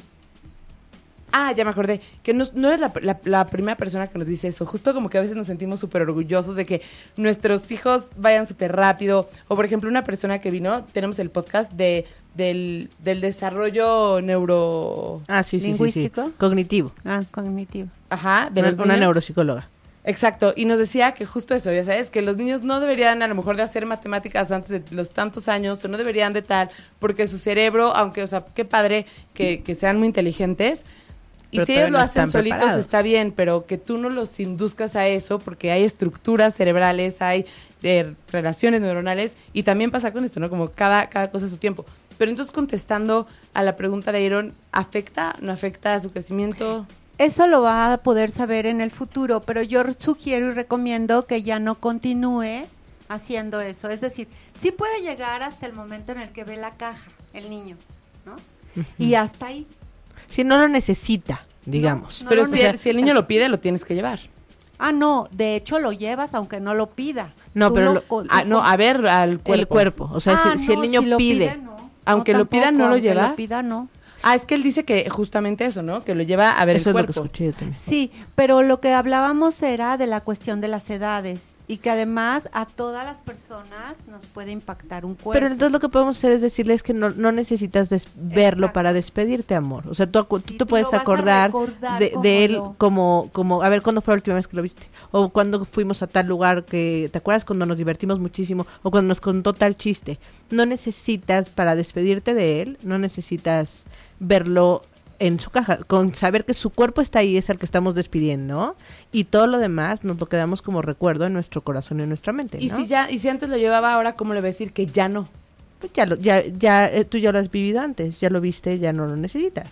Ah, ya me acordé. Que no, no eres la, la- la primera persona que nos dice eso. Justo como que a veces nos sentimos súper orgullosos de que nuestros hijos vayan súper rápido. O por ejemplo, una persona que vino, tenemos el podcast de, del, del desarrollo neuro... Ah, sí, sí, sí, sí. ¿Lingüístico? Cognitivo. Ah, cognitivo. Ajá, de Una, los una neuropsicóloga. Exacto, y nos decía que justo eso, ya sabes, que los niños no deberían a lo mejor de hacer matemáticas antes de los tantos años o no deberían de tal, porque su cerebro, aunque, o sea, qué padre que, que sean muy inteligentes, y si ellos lo no hacen solitos preparados. está bien, pero que tú no los induzcas a eso, porque hay estructuras cerebrales, hay eh, relaciones neuronales, y también pasa con esto, ¿no? Como cada, cada cosa a su tiempo. Pero entonces contestando a la pregunta de Aaron, ¿afecta? ¿No afecta a su crecimiento? Eso lo va a poder saber en el futuro, pero yo sugiero y recomiendo que ya no continúe haciendo eso. Es decir, sí puede llegar hasta el momento en el que ve la caja, el niño, ¿no? Y hasta ahí. Si no lo necesita, digamos. No pero si, si el niño lo pide, lo tienes que llevar. Ah, no, de hecho lo llevas aunque no lo pida. No, Tú pero lo- Ah, no, con- a ver al cuerpo. El cuerpo. O sea, Ah, si, si el niño lo pide. no. Aunque lo pida, ¿no lo aunque llevas? lo pida, no. Ah, es que él dice que justamente eso, ¿no? Que lo lleva a ver Eso el es lo que cuerpo. escuché yo también. Sí, pero lo que hablábamos era de la cuestión de las edades y que además a todas las personas nos puede impactar un cuerpo. Pero entonces lo que podemos hacer es decirles que no, no necesitas verlo Exacto. para despedirte, amor. O sea, tú, Sí, tú te tú puedes acordar de, él lo- como, como, a ver, ¿cuándo fue la última vez que lo viste? O cuando fuimos a tal lugar que, ¿te acuerdas cuando nos divertimos muchísimo? O cuando nos contó tal chiste. No necesitas, para despedirte de él, no necesitas verlo en su caja, con saber que su cuerpo está ahí es el que estamos despidiendo y todo lo demás nos lo quedamos como recuerdo en nuestro corazón y en nuestra mente. Y si ya, y si antes lo llevaba, ahora cómo le va a decir que ya no. Pues ya, lo- ya, ya eh, tú ya lo has vivido antes, ya lo viste, ya no lo necesitas.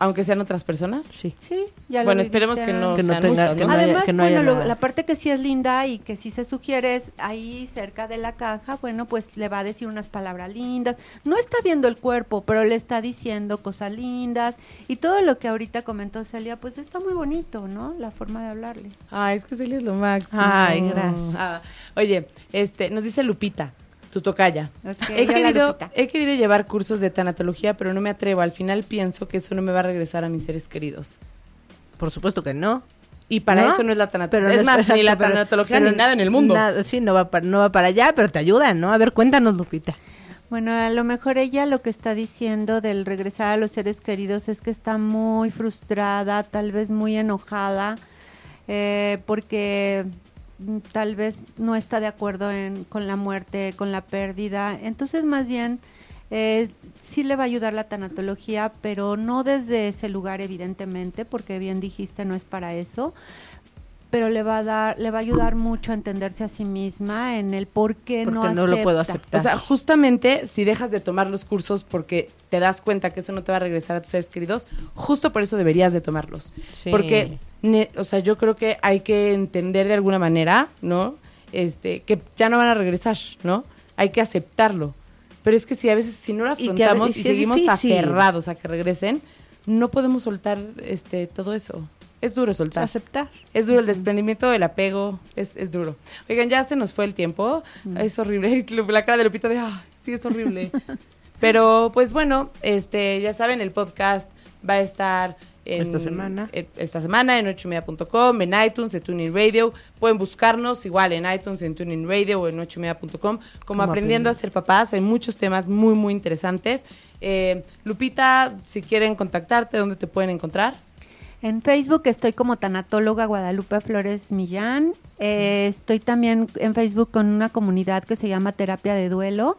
Aunque sean otras personas. Sí. Sí, ya lo Bueno, esperemos que no, Que no sean tenga- muchas, que ¿no? no haya- Además, que no haya bueno, lo- nada. la parte que sí es linda y que sí se sugiere es ahí cerca de la caja, bueno, pues le va a decir unas palabras lindas. No está viendo el cuerpo, pero le está diciendo cosas lindas y todo lo que ahorita comentó Celia, pues está muy bonito, ¿no? La forma de hablarle. Ay, es que Celia es lo máximo. Ay, gracias. Ah, oye, este, nos dice Lupita, tu tocaya. Ok, he, querido, he querido llevar cursos de tanatología, pero no me atrevo. Al final pienso que eso no me va a regresar a mis seres queridos. Por supuesto que no. Y para ¿No? eso no es la tanatología. Pero es no más, ni la pero- tanatología pero ni nada en el mundo. nada- sí, no va, para, no va para allá, pero te ayudan, ¿no? A ver, cuéntanos, Lupita. Bueno, a lo mejor ella lo que está diciendo del regresar a los seres queridos es que está muy frustrada, tal vez muy enojada, eh, porque tal vez no está de acuerdo en, con la muerte, con la pérdida. Entonces, más bien, eh, sí le va a ayudar la tanatología, pero no desde ese lugar, evidentemente, porque bien dijiste, no es para eso pero le va a dar, le va a ayudar mucho a entenderse a sí misma en el por qué no Porque no lo puedo acepta. aceptar. O sea, justamente si dejas de tomar los cursos porque te das cuenta que eso no te va a regresar a tus seres queridos, justo por eso deberías de tomarlos. Sí. Porque, ne- o sea, yo creo que hay que entender de alguna manera, ¿no? Este, que ya no van a regresar, ¿no? Hay que aceptarlo. Pero es que si a veces, si no lo Y que a afrontamos y seguimos difícil. aferrados a que regresen, no podemos soltar este todo eso. Es duro soltar. aceptar. Es duro el desprendimiento, el apego, es, es duro. Oigan, ya se nos fue el tiempo. Es horrible. La cara de Lupita de, "Ay, sí, es horrible. Pero, pues bueno, este, ya saben, el podcast va a estar en- Esta semana. en- esta semana en ochomedia.com, en iTunes, en TuneIn Radio. Pueden buscarnos igual en iTunes, en TuneIn Radio o en ochomedia.com. Como, Como aprendiendo a ser papás, hay muchos temas muy, muy interesantes. Eh, Lupita, si quieren contactarte, ¿dónde te pueden encontrar? En Facebook estoy como tanatóloga Guadalupe Flores Millán. Eh, estoy también en Facebook con una comunidad que se llama Terapia de Duelo.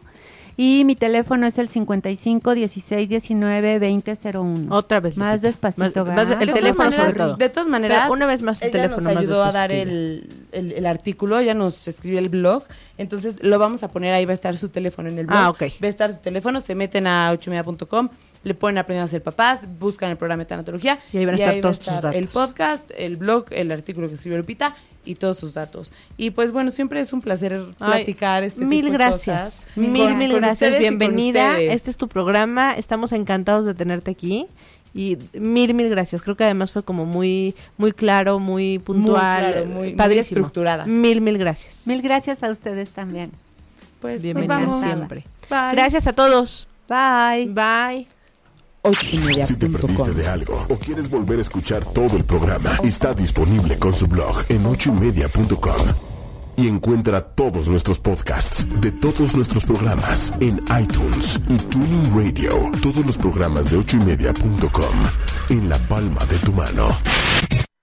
Y mi teléfono es el 55 16 19 20 01. Otra vez. Más Lupita. despacito, Más- ¿verdad? más- el De teléfono todas sobre maneras- todo. De todas maneras, Pero una vez más tu ella teléfono nos más ayudó a dar el, el- el artículo, ella nos escribió el blog, entonces lo vamos a poner ahí, va a estar su teléfono en el blog. Ah, ok. Va a estar su teléfono, se meten a ochomedia.com, le ponen aprendiendo a ser papás, buscan el programa de tanatología. Y ahí van a estar todos tus datos. El podcast, el blog, el artículo que escribió Lupita y todos sus datos. Y pues bueno, siempre es un placer Ay, platicar este mil tipo de gracias. cosas. Mil, Con- mil con gracias. Bienvenida. Este es tu programa. Estamos encantados de tenerte aquí. Y mil, mil gracias. Creo que además fue como muy, muy claro, muy puntual. claro, muy- muy padrísimo. estructurada. Mil, mil gracias. Mil gracias a ustedes también. Pues nos Bienvenida vamos. siempre. Bye. Gracias a todos. Bye. Bye. Si te perdiste de algo o quieres volver a escuchar todo el programa, está disponible con su blog en ochoymedia.com. Y encuentra todos nuestros podcasts de todos nuestros programas en iTunes y Tuning Radio. Todos los programas de ochoymedia.com en la palma de tu mano.